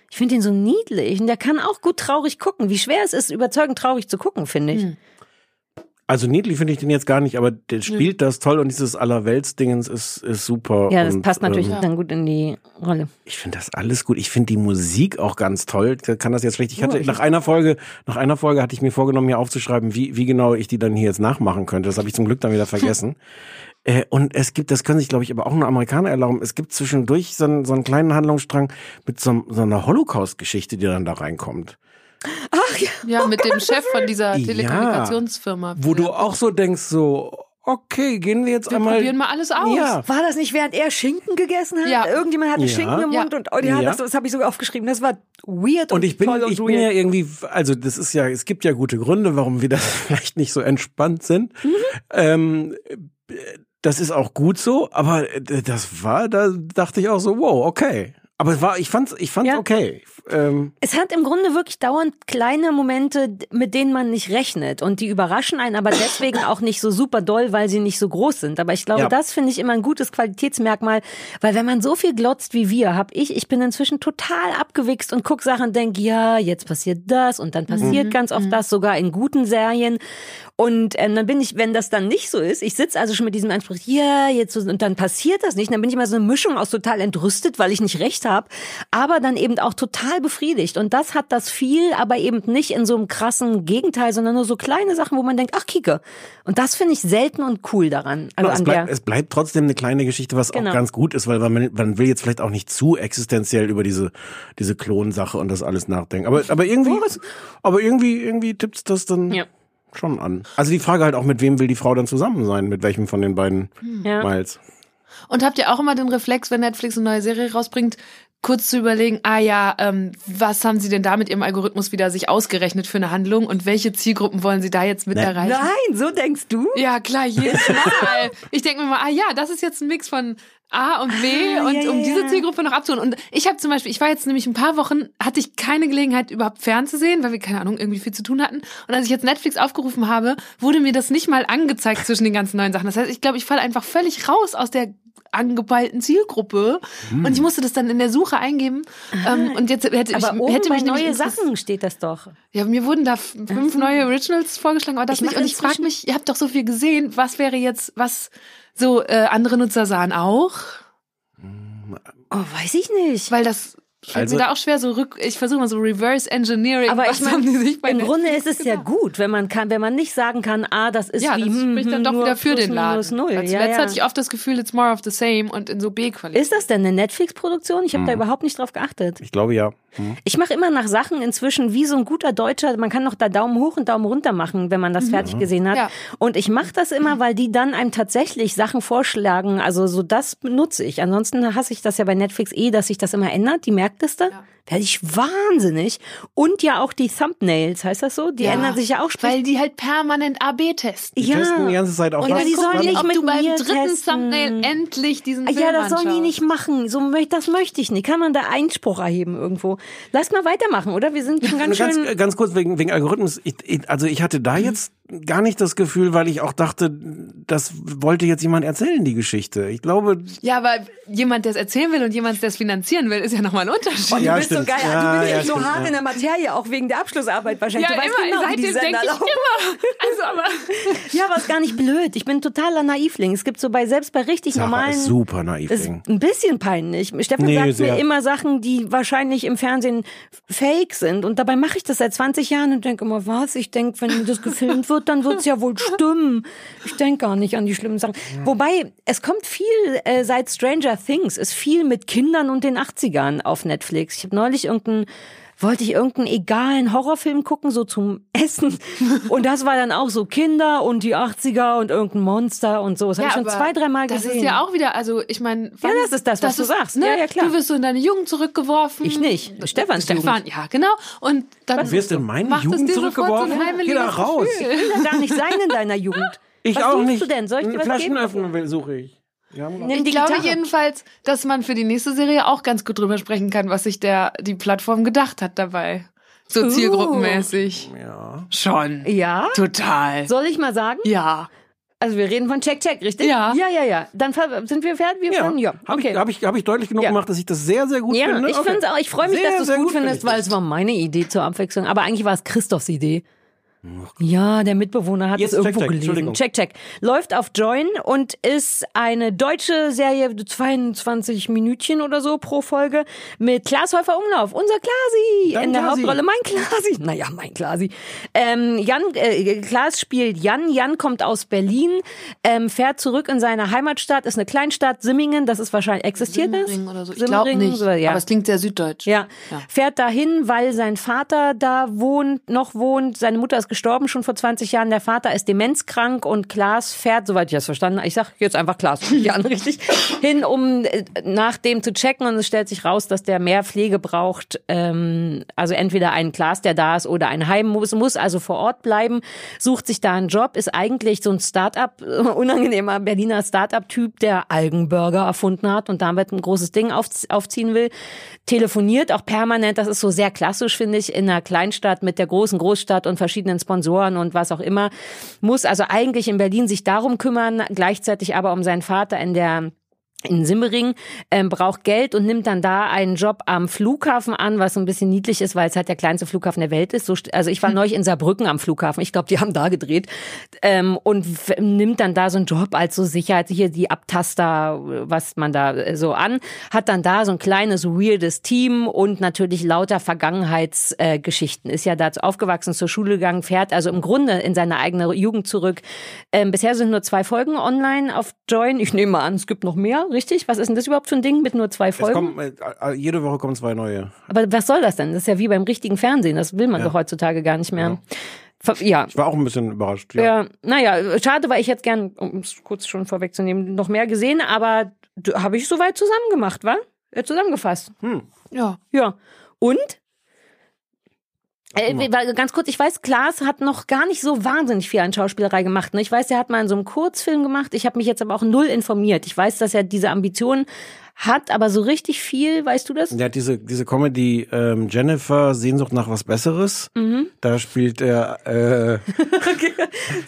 Ich finde ihn so niedlich und der kann auch gut traurig gucken. Wie schwer es ist, überzeugend traurig zu gucken, finde ich. Also niedlich finde ich den jetzt gar nicht, aber der spielt das toll und dieses Allerweltsdingens ist, ist super. Ja, das und, passt natürlich ähm, dann gut in die Rolle. Ich finde das alles gut. Ich finde die Musik auch ganz toll. Ich kann das jetzt schlecht. Ich hatte nach einer Folge, nach einer Folge hatte ich mir vorgenommen, hier aufzuschreiben, wie, wie genau ich die dann hier jetzt nachmachen könnte. Das habe ich zum Glück dann wieder vergessen. [laughs] Äh, und es gibt, das können sich, glaube ich, aber auch nur Amerikaner erlauben, es gibt zwischendurch so einen, so einen kleinen Handlungsstrang mit so, so einer Holocaust-Geschichte, die dann da reinkommt. Ja, mit dem Chef von dieser Ja. Telekommunikationsfirma. Wo du auch so denkst, so, okay, gehen wir jetzt Wir einmal. probieren mal alles aus. Ja. War das nicht, während er Schinken gegessen hat? Ja. Irgendjemand hatte Ja. Schinken im Ja. Mund und oh, ja, Ja. das, das habe ich sogar aufgeschrieben. Das war weird und, Und ich bin, toll und ich bin weird. ja irgendwie, also das ist ja, es gibt ja gute Gründe, warum wir da [laughs] vielleicht nicht so entspannt sind. Mhm. Ähm, das ist auch gut so, aber das war, da dachte ich auch so, wow, okay. Aber es war, ich fand's, ich fand's Ja. okay. Ähm, Es hat im Grunde wirklich dauernd kleine Momente, mit denen man nicht rechnet. Und die überraschen einen aber deswegen [coughs] auch nicht so super doll, weil sie nicht so groß sind. Aber ich glaube, Ja. das finde ich immer ein gutes Qualitätsmerkmal. Weil wenn man so viel glotzt wie wir, hab ich, ich bin inzwischen total abgewichst und guck Sachen und denk, ja, jetzt passiert das und dann passiert ganz oft das, sogar in guten Serien. Und ähm, dann bin ich, wenn das dann nicht so ist, ich sitze also schon mit diesem Anspruch, ja, jetzt so, und dann passiert das nicht. dann bin ich immer so eine Mischung aus total entrüstet, weil ich nicht recht habe, aber dann eben auch total befriedigt. Und das hat das viel, aber eben nicht in so einem krassen Gegenteil, sondern nur so kleine Sachen, wo man denkt, ach, kicke. Und das finde ich selten und cool daran. Also es, der, es bleibt trotzdem eine kleine Geschichte, was Genau. auch ganz gut ist, weil man, man will jetzt vielleicht auch nicht zu existenziell über diese, diese Klonsache und das alles nachdenken. Aber, aber irgendwie, aber irgendwie, irgendwie tippt's das dann Ja. Schon an. Also die Frage halt auch, mit wem will die Frau dann zusammen sein? Mit welchem von den beiden Ja. Miles? Und habt ihr auch immer den Reflex, wenn Netflix eine neue Serie rausbringt, kurz zu überlegen, ah ja, ähm, was haben sie denn da mit ihrem Algorithmus wieder sich ausgerechnet für eine Handlung und welche Zielgruppen wollen sie da jetzt mit Ne. erreichen? Nein, so denkst du? Ja, klar, jedes [laughs] Mal. Ich denke mir mal, ah ja, das ist jetzt ein Mix von A und B Ah, und ja, um ja, diese. Zielgruppe noch abzuholen. Und ich habe zum Beispiel, ich war jetzt nämlich ein paar Wochen, hatte ich keine Gelegenheit überhaupt fernzusehen, weil wir keine Ahnung irgendwie viel zu tun hatten. Und als ich jetzt Netflix aufgerufen habe, wurde mir das nicht mal angezeigt zwischen den ganzen neuen Sachen. Das heißt, ich glaube, ich falle einfach völlig raus aus der angepeilten Zielgruppe und ich musste das dann in der Suche eingeben ähm, und jetzt hätte Aber ich oben hätte bei mich neue Sachen steht das doch. ja, mir wurden da f- fünf neue Originals vorgeschlagen, aber das Ich nicht. Und ich frage mich, ihr habt doch so viel gesehen, was wäre jetzt, was so äh, andere Nutzer sahen auch? Oh, weiß ich nicht. Weil das fällt Also- mir da auch schwer, so rück, ich versuche mal so Reverse Engineering. Aber was ich bei im Grunde ist es ja gut, wenn man kann, wenn man nicht sagen kann, ah, das ist Ja, wie das hm, spricht dann hm, doch nur wieder für den Laden. minus null. Weil Ja, Zuletzt ja. hatte ich oft das Gefühl, it's more of the same und in so B-Qualität. Ist das denn eine Netflix-Produktion? Ich habe Mhm. da überhaupt nicht drauf geachtet. Ich glaube ja. Hm. Ich mache immer nach Sachen inzwischen wie so ein guter Deutscher. Man kann noch da Daumen hoch und Daumen runter machen, wenn man das fertig gesehen hat. Mhm. Ja. Und ich mache das immer, weil die dann einem tatsächlich Sachen vorschlagen. Also so das benutze ich. Ansonsten hasse ich das ja bei Netflix eh, dass sich das immer ändert. Die Merkliste. Werde ich wahnsinnig. Und ja auch die Thumbnails, heißt das so? Die Ja. ändern sich ja auch. Sprich, Weil die halt permanent AB testen. Die testen die ganze Zeit auch Und das. die sollen nicht ob mit du beim mir dritten testen. Thumbnail endlich diesen Film Ja, das sollen die anschaust. nicht machen. So, das möchte ich nicht. Kann man da Einspruch erheben irgendwo? Lass mal weitermachen, oder? Wir sind schon ganz ganz, schön. ganz kurz wegen, wegen Algorithmus. Ich, ich, also ich hatte da jetzt gar nicht das Gefühl, weil ich auch dachte, das wollte jetzt jemand erzählen, die Geschichte. Ich glaube, Ja, aber jemand, der es erzählen will und jemand, der es finanzieren will, ist ja nochmal ein Unterschied. Ja, so geil. Ja, du bist ja, so stimmt, hart ja. in der Materie, auch wegen der Abschlussarbeit wahrscheinlich. Ja, du weißt immer, genau, wie die seitdem Sender denke ich laufen. immer. Also, aber [laughs] Ja, aber ist gar nicht blöd. Ich bin totaler Naivling. Es gibt so bei selbst bei richtig Sarah normalen. ist super naiv. ist ein bisschen peinlich. Stefan Nee, sagt sehr. mir immer Sachen, die wahrscheinlich im Fernsehen fake sind. Und dabei mache ich das seit 20 Jahren und denke immer, was? Ich denke, wenn das gefilmt wird, dann wird es ja wohl stimmen. Ich denke gar nicht an die schlimmen Sachen. Wobei, es kommt viel, äh, seit Stranger Things, ist viel mit Kindern und den 80ern auf Netflix. Ich habe neulich irgendeinen wollte ich irgendeinen egalen Horrorfilm gucken, so zum Essen. Und das war dann auch so Kinder und die 80er und irgendein Monster und so. Das habe ich schon zwei, dreimal das gesehen. ist ja auch wieder, also ich meine, Ja, das ist das, was du sagst. Ja, ja, klar. Du wirst so in deine Jugend zurückgeworfen. Ich nicht. Stefans Stefan, ja, genau. Und dann Du wirst in meine Jugend zurückgeworfen? So Geh da raus. Gefühl. will ja gar nicht sein in deiner Jugend. Ich was auch suchst nicht. du denn? Soll ich dir was Flaschen geben? öffnen will, suche ich. Ich glaube Gitarre. jedenfalls, dass man für die nächste Serie auch ganz gut drüber sprechen kann, was sich der die Plattform gedacht hat dabei. So Uh. zielgruppenmäßig. ja. Schon. Ja? Total. Soll ich mal sagen? Ja. Also wir reden von Check Check, richtig? Ja. Ja, ja, ja. Dann sind wir fertig? Wir Ja, können, ja. habe Okay. ich, hab ich, hab ich deutlich genug Ja. gemacht, dass ich das sehr, sehr gut ja, finde. ich Okay. finde auch. Ich freue mich, Sehr, dass du es sehr gut finde findest, weil es war meine Idee zur Abwechslung. Aber eigentlich war es Christophs Idee. Ja, der Mitbewohner hat Jetzt es irgendwo check, check, gelesen. Entschuldigung. Check, check. Läuft auf Join und ist eine deutsche Serie, 22 Minütchen oder so pro Folge, mit Klaas Häufer Umlauf, unser Klasi, Dein in der Klasi. Hauptrolle. Mein Klasi. [laughs] Naja, mein Klasi. Ähm, Jan, äh, Klaas spielt Jan. Jan kommt aus Berlin, ähm, fährt zurück in seine Heimatstadt, ist eine Kleinstadt, Simmingen, das ist wahrscheinlich, existiert das? Simmering oder so. Ich glaube nicht. so, ja. Aber es klingt sehr süddeutsch. Ja. Ja. fährt dahin, weil sein Vater da wohnt, noch wohnt. Seine Mutter ist gestorben schon vor 20 Jahren. Der Vater ist demenzkrank und Klaas fährt, soweit ich das verstanden habe, ich sag jetzt einfach Klaas, [laughs] Jan richtig, hin, um äh, nach dem zu checken und es stellt sich raus, dass der mehr Pflege braucht. Ähm, also entweder einen Klaas, der da ist oder ein Heim muss, muss also vor Ort bleiben, sucht sich da einen Job, ist eigentlich so ein Start-up, [laughs] unangenehmer Berliner Start-up-Typ, der Algenburger erfunden hat und damit ein großes Ding auf, aufziehen will. Telefoniert auch permanent, das ist so sehr klassisch, finde ich, in einer Kleinstadt mit der großen Großstadt und verschiedenen Sponsoren und was auch immer. Muss also eigentlich in Berlin sich darum kümmern, gleichzeitig aber um seinen Vater in der in Simmering, ähm, braucht Geld und nimmt dann da einen Job am Flughafen an, was so ein bisschen niedlich ist, weil es halt der kleinste Flughafen der Welt ist. So, also ich war neulich in Saarbrücken am Flughafen. Ich glaube, die [laughs] haben da gedreht. Ähm, und nimmt dann da so einen Job als so Sicherheit, hier die Abtaster, was man da äh, so an. Hat dann da so ein kleines, weirdes Team und natürlich lauter Vergangenheitsgeschichten. Äh, ist ja dazu aufgewachsen, zur Schule gegangen, fährt also im Grunde in seine eigene Jugend zurück. Ähm, bisher sind nur zwei Folgen online auf Join. Ich nehme mal an, es gibt noch mehr, richtig? Was ist denn das überhaupt für ein Ding mit nur zwei Folgen? kommen, äh, äh, jede Woche kommen zwei neue. Aber was soll das denn? Das ist ja wie beim richtigen Fernsehen. Das will man Ja. doch heutzutage gar nicht mehr. Ver- Ja. Ich war auch ein bisschen überrascht. Ja. Ja, naja, schade, weil ich jetzt gern, um es kurz schon vorwegzunehmen, noch mehr gesehen, aber habe ich soweit zusammen gemacht, wa? Äh, zusammengefasst. Ja. Ja. Und? Äh, ganz kurz, ich weiß, Klaas hat noch gar nicht so wahnsinnig viel an Schauspielerei gemacht. Ne? Ich weiß, er hat mal in so einem Kurzfilm gemacht. Ich habe mich jetzt aber auch null informiert. Ich weiß, dass er diese Ambitionen hat, aber so richtig viel, weißt du das? Hat diese, diese Comedy ähm, Jennifer, Sehnsucht nach was Besseres. Mhm. Da spielt er, äh,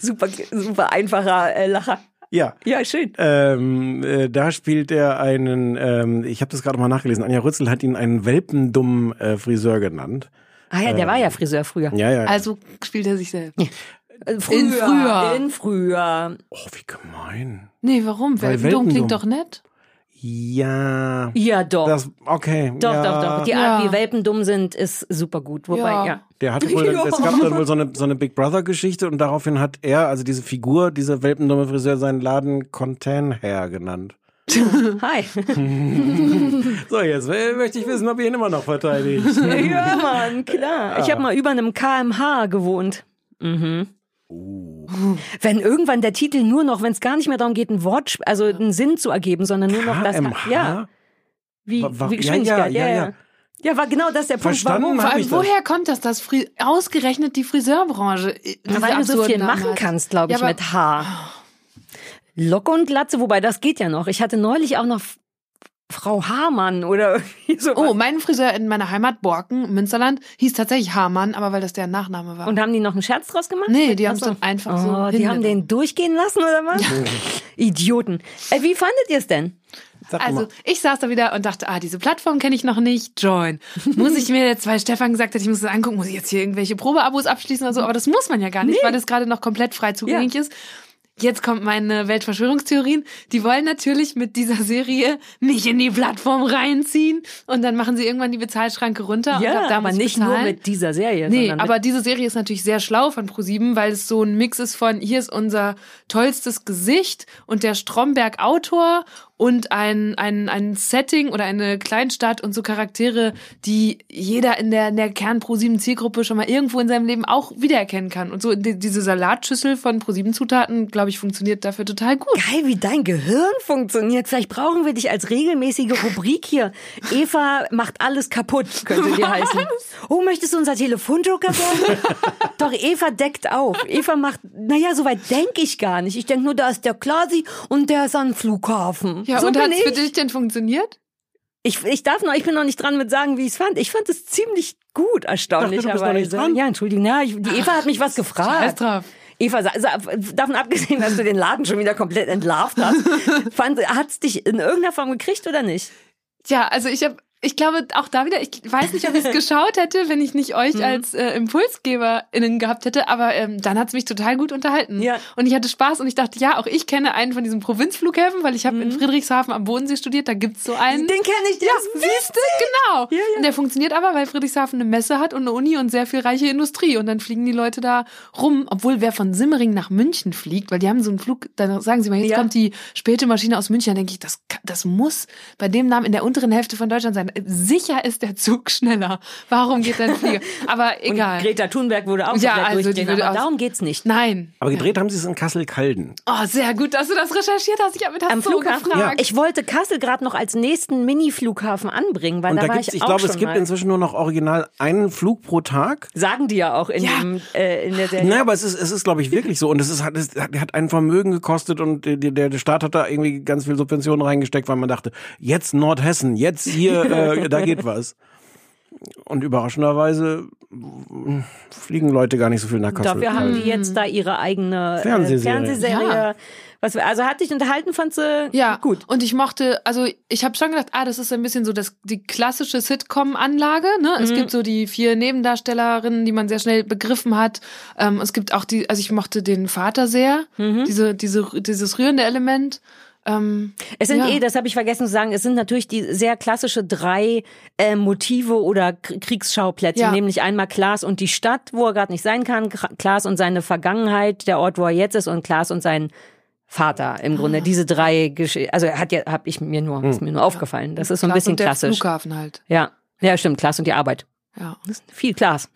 [laughs] super, super einfacher äh, Lacher. ja. Ja, schön. Ähm, äh, da spielt er einen, ähm, ich habe das gerade mal nachgelesen, Anja Rützel hat ihn einen welpendummen äh, Friseur genannt. Ah ja, der war ja Friseur früher. Ja, ja. Also spielt er sich selbst. Äh, In früher. In früher. oh, wie gemein. Nee, warum? Weil Welpendumm klingt doch nett. Ja. Ja, doch. Das, okay. doch, ja. doch, doch. Die Art, Ja. wie Welpen dumm sind, ist super gut. Wobei, ja. Ja. Der hatte wohl, [laughs] es gab dann wohl so eine, so eine Big Brother Geschichte und daraufhin hat er, also diese Figur, dieser welpendumme Friseur, seinen Laden Contan Hair genannt. [laughs] Hi. [laughs] So, jetzt äh, möchte ich wissen, ob ihr ihn immer noch verteidigt. [laughs] ja, Mann, klar. Ich habe mal über einem KMH gewohnt. Mhm. Wenn irgendwann der Titel nur noch, wenn es gar nicht mehr darum geht, ein Wort, also einen Sinn zu ergeben, sondern nur noch das, KMH? ja, wie, Wa- wa- wie Geschwindigkeit, ja, ja, ja, ja, ja. ja. war genau das der Punkt, Verstanden warum. allem, das. woher kommt das, dass Fri ausgerechnet die Friseurbranche äh, diese Weil du so viel machen hat? kannst, glaube ich, Ja, mit Haar. Locke und Glatze, wobei das geht ja noch. Ich hatte neulich auch noch Frau Hamann oder so. Oh, mein Friseur in meiner Heimat Borken, Münsterland, hieß tatsächlich Hamann, aber weil das der Nachname war. Und haben die noch einen Scherz draus gemacht? Nee, die haben es dann einfach oh, so Die haben den durchgehen lassen oder was? [laughs] Idioten. Äh, wie fandet ihr es denn? Sag Also mal. ich saß da wieder und dachte, ah, diese Plattform kenne ich noch nicht, Join. Muss ich mir jetzt, weil Stefan gesagt hat, ich muss das angucken, muss ich jetzt hier irgendwelche Probeabos abschließen oder so, [laughs] aber das muss man ja gar nicht, weil das gerade noch komplett frei zugänglich Ja. ist. Jetzt kommt meine Weltverschwörungstheorien. Die wollen natürlich mit dieser Serie nicht in die Plattform reinziehen und dann machen sie irgendwann die Bezahlschranke runter und ab da aber nicht bezahlen. nur mit dieser Serie. Nee, aber diese Serie ist natürlich sehr schlau von ProSieben, weil es so ein Mix ist von hier ist unser tollstes Gesicht und der Stromberg Autor und ein, ein, ein Setting oder eine Kleinstadt und so Charaktere, die jeder in der, in der Kern ProSieben Zielgruppe schon mal irgendwo in seinem Leben auch wiedererkennen kann. Und so die, diese Salatschüssel von ProSieben Zutaten, glaube ich, funktioniert dafür total gut. Geil, wie dein Gehirn funktioniert. Vielleicht brauchen wir dich als regelmäßige Rubrik hier. Eva macht alles kaputt, könnte die [laughs] heißen. Oh, möchtest du unser Telefonjoker werden? [laughs] Doch, Eva deckt auf. Eva macht, naja, soweit denke ich gar nicht. Ich denke nur, da ist der Klasi und der ist am Flughafen. Ja, so und hat es für dich denn funktioniert? Ich, ich darf noch, ich bin noch nicht dran mit sagen, wie ich es fand. Ich fand es ziemlich gut, erstaunlicherweise. Ja, Entschuldigung, na, ich, die Eva hat mich was gefragt. Scheiß drauf. Eva, davon abgesehen, dass du den Laden schon wieder komplett entlarvt hast, [laughs] fand, hat's dich in irgendeiner Form gekriegt oder nicht? Tja, also ich habe Ich glaube auch da wieder, ich weiß nicht, ob ich es [laughs] geschaut hätte, wenn ich nicht euch als äh, ImpulsgeberInnen gehabt hätte, aber ähm, dann hat es mich total gut unterhalten. Ja. Und ich hatte Spaß und ich dachte, ja, auch ich kenne einen von diesen Provinzflughäfen, weil ich habe in Friedrichshafen am Bodensee studiert, da gibt's so einen. Den kenne ich, der ja, ist siehste, genau. Und der funktioniert aber, weil Friedrichshafen eine Messe hat und eine Uni und sehr viel reiche Industrie. Und dann fliegen die Leute da rum, obwohl wer von Simmering nach München fliegt, weil die haben so einen Flug, dann sagen sie mal, jetzt Ja. kommt die späte Maschine aus München, dann denke ich, das, das muss bei dem Namen in der unteren Hälfte von Deutschland sein. Sicher ist der Zug schneller. Warum geht dein Flieger? [laughs] Aber egal. Greta Thunberg würde auch Ja, also würde aber aus- darum geht's nicht. Nein. Aber gedreht haben sie es in Kassel-Calden. Oh, sehr gut, dass du das recherchiert hast. Ich habe mir das Am so Flughafen. gefragt. Ich wollte Kassel gerade noch als nächsten Mini-Flughafen anbringen, weil Und da da war gibt's, ich ich glaube, schon es gibt mal. inzwischen nur noch original einen Flug pro Tag. Sagen die ja auch in, Ja. Dem, äh, in der Serie. Naja, aber es ist, es ist, glaube ich, wirklich so. Und es ist, hat, es hat hat ein Vermögen gekostet und der, der der Staat hat da irgendwie ganz viel Subventionen reingesteckt, weil man dachte, jetzt Nordhessen, jetzt hier, [laughs] äh, da geht was. Und überraschenderweise fliegen Leute gar nicht so viel nach Kassel. Dafür haben die jetzt da ihre eigene äh, Fernsehserie. Fernsehserie. Ja. Was, also hat dich unterhalten, fandst du Ja, gut. Und ich mochte, also ich habe schon gedacht, ah, das ist ein bisschen so das, die klassische Sitcom-Anlage. Ne? Es gibt so die vier Nebendarstellerinnen, die man sehr schnell begriffen hat. Ähm, es gibt auch die, also ich mochte den Vater sehr, diese, diese, dieses rührende Element. Ähm, Es sind ja. eh, das habe ich vergessen zu sagen, es sind natürlich die sehr klassische drei äh, Motive oder Kriegsschauplätze, Ja. nämlich einmal Klaas und die Stadt, wo er gerade nicht sein kann, Klaas und seine Vergangenheit, der Ort, wo er jetzt ist und Klaas und sein Vater im Ah. Grunde. Diese drei Geschichten, also hat ja, habe ich mir nur, ist mir nur aufgefallen. Das ist so ein Klaas bisschen und der klassisch. Flughafen halt. Ja, ja, stimmt, Klaas und die Arbeit. Ja. Das ist viel Klaas.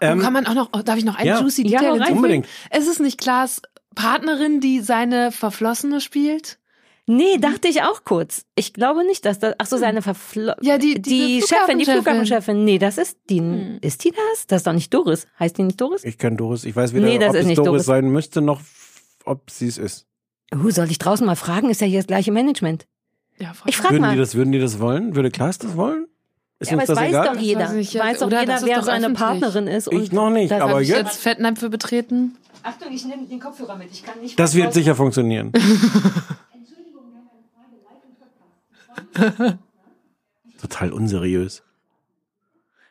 Ähm, Und kann man auch noch, darf ich noch ein ja. juicy Ja, Detail hinzufügen? Unbedingt. Es ist nicht Klaas Partnerin, die seine Verflossene spielt? Nee, dachte ich auch kurz. Ich glaube nicht, dass das. Ach so, seine Verflo Ja, die- die Chefin, die Flughafenchefin. Nee, das ist die. Ist die das? Das ist doch nicht Doris. Heißt die nicht Doris? ich kenne Doris. Ich weiß weder, Nee, das ob ist es nicht Doris, Doris. sein müsste, noch ob sie es ist. Uh, soll ich draußen mal fragen? Ist ja hier das gleiche Management. Ja, Ich frag Würden mal. die das, würden die das wollen? Würde Klaas das wollen? Ist Ja, aber das weiß egal? doch jeder. weiß ich, ja. weiß doch Oder jeder, das ist wer doch seine öffentlich. Partnerin ist. Ich noch nicht, das aber jetzt- Jetzt Fettnäpfe betreten. Achtung, ich nehme den Kopfhörer mit. Ich kann nicht. Das wird sicher funktionieren. [laughs] Total unseriös.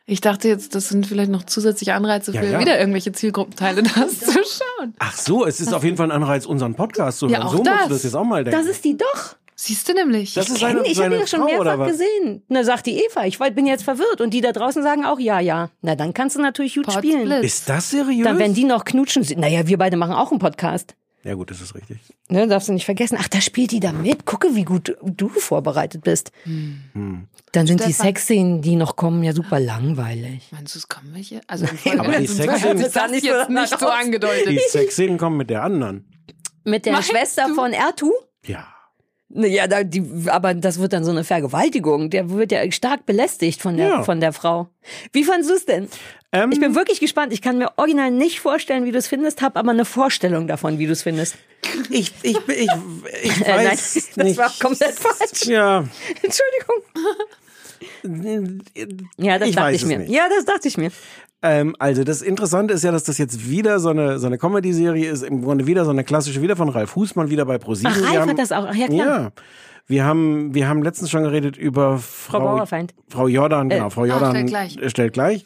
Ich dachte jetzt, das sind vielleicht noch zusätzliche Anreize Ja, für ja. wieder irgendwelche Zielgruppenteile, das zu schauen. Ach so, es ist auf jeden Fall ein Anreiz, unseren Podcast zu hören. Ja, auch so musst das. du das jetzt auch mal denken. Das ist die doch. Siehst du nämlich. Das ist Kenn, seine, ich habe seine die doch schon mehrfach gesehen. Na, sagt die Eva. Ich bin jetzt verwirrt. Und die da draußen sagen auch ja, ja. Na, dann kannst du natürlich gut Potsblitz. spielen. Ist das seriös? Dann, wenn die noch knutschen, sind- naja, wir beide machen auch einen Podcast. ja gut, das ist richtig. Ne, darfst du nicht vergessen. Ach, da spielt die da mit. Gucke, wie gut du vorbereitet bist. Hm. Dann sind die Stefan. Sexszenen, die noch kommen, ja super langweilig. Meinst du, es kommen welche? Also Folge Aber die Sexszenen- das nicht so jetzt nicht so [laughs] angedeutet. Die Sexszenen kommen mit der anderen. Mit der Meinst Schwester du? von Ertu? Ja. Ne, Ja, da, die, aber das wird dann so eine Vergewaltigung. Der wird ja stark belästigt von der, Ja. von der Frau. Wie fandest du es denn? Ähm, Ich bin wirklich gespannt. Ich kann mir original nicht vorstellen, wie du es findest, habe aber eine Vorstellung davon, wie du es findest. ich, ich, ich, ich Äh, nein, weiß das nicht. war komplett falsch. Ja, [laughs] Entschuldigung. Ja, das Ich dachte ich mir. nicht. Ja, das dachte ich mir. ähm, also das Interessante ist ja, dass das jetzt wieder so eine, so eine Comedy-Serie ist, im Grunde wieder so eine klassische, wieder von Ralf Husmann, wieder bei ProSieben. Ach, Ralf haben- hat das auch. Ach, ja, klar. Ja. Wir haben, wir haben letztens schon geredet über Frau, Bauerfeind. Frau Jordan, genau, Frau Jordan stellt gleich. äh, stellt gleich.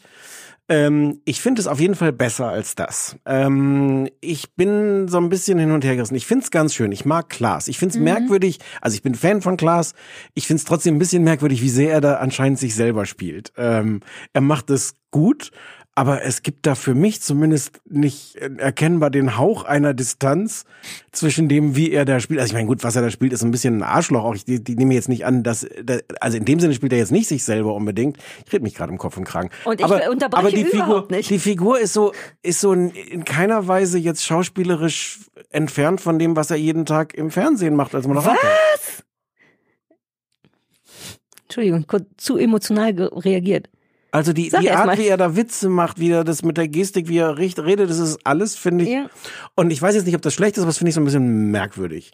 Ähm, ich finde es auf jeden Fall besser als das. Ähm, ich bin so ein bisschen hin und her gerissen. Ich finde es ganz schön. Ich mag Klaas. Ich finde es merkwürdig. Also ich bin Fan von Klaas. Ich finde es trotzdem ein bisschen merkwürdig, wie sehr er da anscheinend sich selber spielt. Ähm, er macht es gut. Aber es gibt da für mich zumindest nicht äh, erkennbar den Hauch einer Distanz zwischen dem, wie er da spielt. Also ich meine, gut, was er da spielt, ist ein bisschen ein Arschloch. Auch ich die, die nehme jetzt nicht an, dass, da- also in dem Sinne spielt er jetzt nicht sich selber unbedingt. Ich rede mich gerade im Kopf und Kragen. Und ich aber, unterbreche aber die Figur, nicht. die Figur ist so, ist so in, in keiner Weise jetzt schauspielerisch entfernt von dem, was er jeden Tag im Fernsehen macht als Moderator. Entschuldigung, kurz zu emotional reagiert. Also die, Sag die Art, mal. wie er da Witze macht, wie er das mit der Gestik, wie er redet, das ist alles, finde ich. Ja. Und ich weiß jetzt nicht, ob das schlecht ist, aber das finde ich so ein bisschen merkwürdig.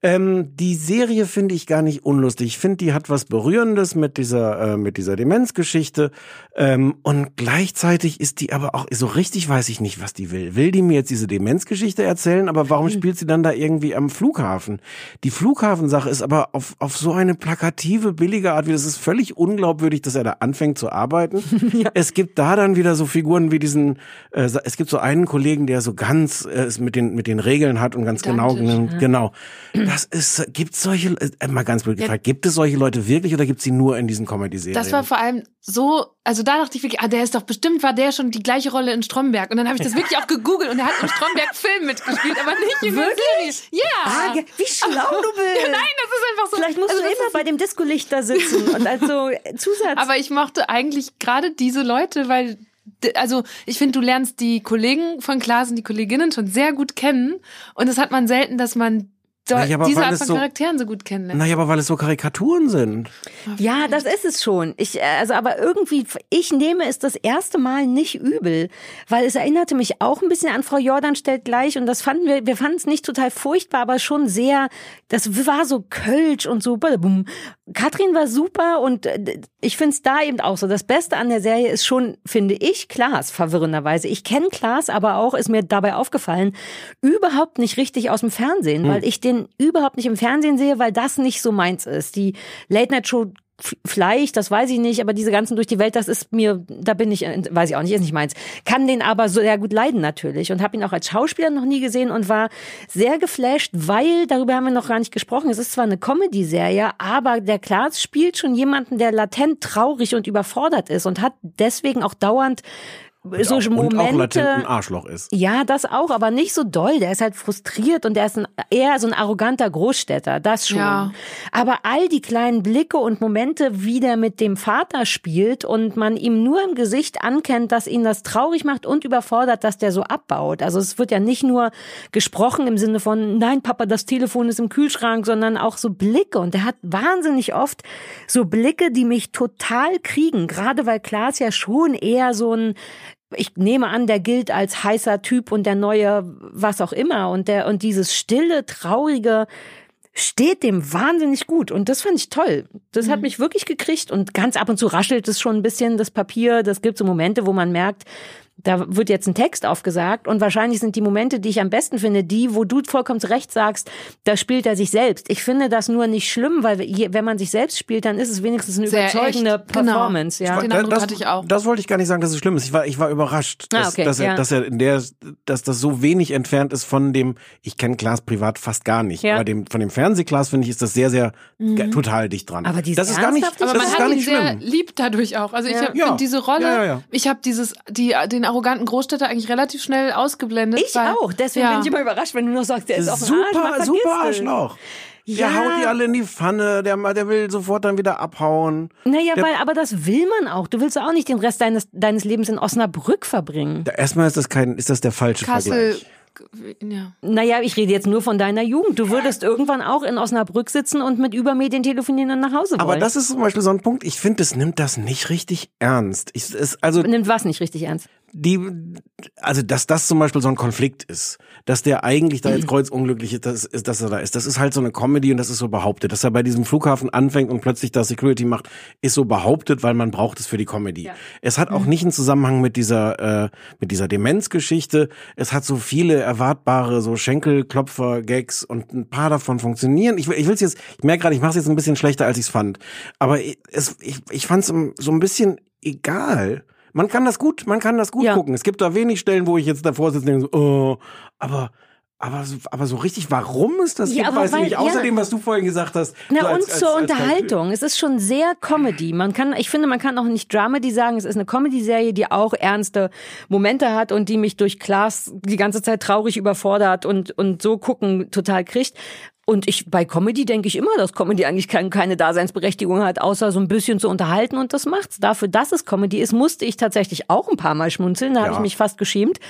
Ähm, die Serie finde ich gar nicht unlustig. Ich finde, die hat was Berührendes mit dieser, äh, mit dieser Demenzgeschichte. Ähm, und gleichzeitig ist die aber auch, so richtig weiß ich nicht, was die will. Will die mir jetzt diese Demenzgeschichte erzählen? Aber warum spielt sie dann da irgendwie am Flughafen? Die Flughafensache ist aber auf, auf so eine plakative, billige Art, wie das ist völlig unglaubwürdig, dass er da anfängt zu arbeiten. [laughs] Es gibt da dann wieder so Figuren wie diesen, äh, es gibt so einen Kollegen, der so ganz äh, es mit den mit den Regeln hat und ganz genau Pedantisch, genau. Das ist gibt solche äh, mal ganz blöd gefragt, gibt es solche Leute wirklich oder gibt sie nur in diesen Comedy-Serien? Das war vor allem so, also da dachte ich wirklich, ah, der ist doch bestimmt, war der schon die gleiche Rolle in Stromberg. Und dann habe ich das wirklich auch gegoogelt und er hat im Stromberg-Film mitgespielt, aber nicht in der Serie. Ja. Ah, wie schlau [laughs] du bist. Ja, nein, das ist einfach so. Vielleicht musst also du immer bei dem Disco-Licht da sitzen und als so [laughs] Zusatz. Aber ich mochte eigentlich gerade diese Leute, weil also ich finde, du lernst die Kollegen von Klaas und die Kolleginnen schon sehr gut kennen und das hat man selten, dass man Naja, aber diese Art von so- Charakteren so gut kennenlernt. naja, aber weil es so Karikaturen sind. Ja, das ist es schon. Ich, äh, also, aber irgendwie, ich nehme es das erste Mal nicht übel, weil es erinnerte mich auch ein bisschen an Frau Jordan stellt gleich und das fanden wir, wir fanden es nicht total furchtbar, aber schon sehr, das war so Kölsch und so. badabum. Katrin war super und äh, ich finde es da eben auch so. Das Beste an der Serie ist schon, finde ich, Klaas, verwirrenderweise. Ich kenne Klaas, aber auch, ist mir dabei aufgefallen, überhaupt nicht richtig aus dem Fernsehen, weil ich den überhaupt nicht im Fernsehen sehe, weil das nicht so meins ist. Die Late-Night-Show f- Vielleicht, das weiß ich nicht, aber diese ganzen durch die Welt, das ist mir, da bin ich, äh, weiß ich auch nicht, ist nicht meins. Kann den aber so sehr gut leiden natürlich und habe ihn auch als Schauspieler noch nie gesehen und war sehr geflasht, weil, darüber haben wir noch gar nicht gesprochen, es ist zwar eine Comedy-Serie, aber der Klaas spielt schon jemanden, der latent traurig und überfordert ist und hat deswegen auch dauernd so und Momente. auch latent ein Arschloch ist. Ja, das auch, aber nicht so doll. Der ist halt frustriert und der ist ein, eher so ein arroganter Großstädter, das schon. Ja. Aber all die kleinen Blicke und Momente, wie der mit dem Vater spielt und man ihm nur im Gesicht ankennt, dass ihn das traurig macht und überfordert, dass der so abbaut. Also es wird ja nicht nur gesprochen im Sinne von, nein, Papa, das Telefon ist im Kühlschrank, sondern auch so Blicke. Und er hat wahnsinnig oft so Blicke, die mich total kriegen. Gerade weil Klaas ja schon eher so ein ich nehme an, der gilt als heißer Typ und der neue was auch immer und der und dieses stille, traurige steht dem wahnsinnig gut und das fand ich toll. Das hat mich wirklich gekriegt und ganz ab und zu raschelt es schon ein bisschen das Papier. Das gibt so Momente, wo man merkt, da wird jetzt ein Text aufgesagt und wahrscheinlich sind die Momente, die ich am besten finde, die, wo du vollkommen zu Recht sagst, da spielt er sich selbst. Ich finde das nur nicht schlimm, weil wenn man sich selbst spielt, dann ist es wenigstens eine Sehr überzeugende echt. Genau. Performance. Ja. Den Eindruck das, hatte ich auch. Das wollte ich gar nicht sagen, dass es schlimm ist. Ich war, ich war überrascht, Ah, dass, okay, dass, er, ja. dass er in der, dass das so wenig entfernt ist von dem, ich kenne Klaas privat fast gar nicht, Ja. aber dem, von dem Fernsehklaas finde ich, ist das sehr, sehr ge- total dicht dran. Aber dieses das ist gar nicht, Ernsthafte- das Aber man ist hat gar ihn nicht sehr schlimm. lieb dadurch auch. Also ich Ja. hab, diese Rolle, Ja, ja, ja. ich habe dieses, die, den arroganten Großstädter eigentlich relativ schnell ausgeblendet. Ich weil, auch. Deswegen ja. bin ich immer überrascht, wenn du noch sagst, der ist auf dem Arsch. Man Super, vergisst super es. Arschloch. Der Ja. haut die alle in die Pfanne, der, der will sofort dann wieder abhauen. Naja, Der- weil, aber das will man auch. Du willst auch nicht den Rest deines, deines Lebens in Osnabrück verbringen. Da, erstmal ist das kein, ist das der falsche Kassel, Vergleich. ja. Naja, ich rede jetzt nur von deiner Jugend. Du würdest irgendwann auch in Osnabrück sitzen und mit Übermedien telefonieren und nach Hause wollen. Aber das ist zum Beispiel so ein Punkt, ich finde, es nimmt das nicht richtig ernst. Ich, es, also Nimmt was nicht richtig ernst. Die, also dass das zum Beispiel so ein Konflikt ist, dass der eigentlich da jetzt [clears throat] kreuzunglücklich ist, das ist, dass er da ist. Das ist halt so eine Comedy und das ist so behauptet. Dass er bei diesem Flughafen anfängt und plötzlich da Security macht, ist so behauptet, weil man braucht es für die Comedy. Es hat auch nicht einen Zusammenhang mit dieser, äh, mit dieser Demenzgeschichte. Es hat so viele erwartbare so Schenkelklopfer-Gags und ein paar davon funktionieren. Ich, will- ich will's jetzt, ich merke gerade, ich mache es jetzt ein bisschen schlechter, als ich es fand. Aber ich- es, ich, ich fand es so ein bisschen egal. Man kann das gut, man kann das gut Ja. gucken. Es gibt da wenig Stellen, wo ich jetzt davor sitze und denke so, oh, aber aber so, aber so richtig, warum es das Ja, gibt, aber weiß ich weil- nicht. ja. Außerdem, was du vorhin gesagt hast. Na, so als- und als- zur als Unterhaltung. Es ist schon sehr Comedy. Man kann, ich finde, man kann auch nicht Dramedy sagen. Es ist eine Comedy-Serie, die auch ernste Momente hat und die mich durch Klaas die ganze Zeit traurig überfordert und, und so gucken total kriegt. Und ich, bei Comedy denke ich immer, dass Comedy eigentlich kein, keine Daseinsberechtigung hat, außer so ein bisschen zu unterhalten und das macht's. Dafür, dass es Comedy ist, musste ich tatsächlich auch ein paar Mal schmunzeln. Da habe Ja. ich mich fast geschämt.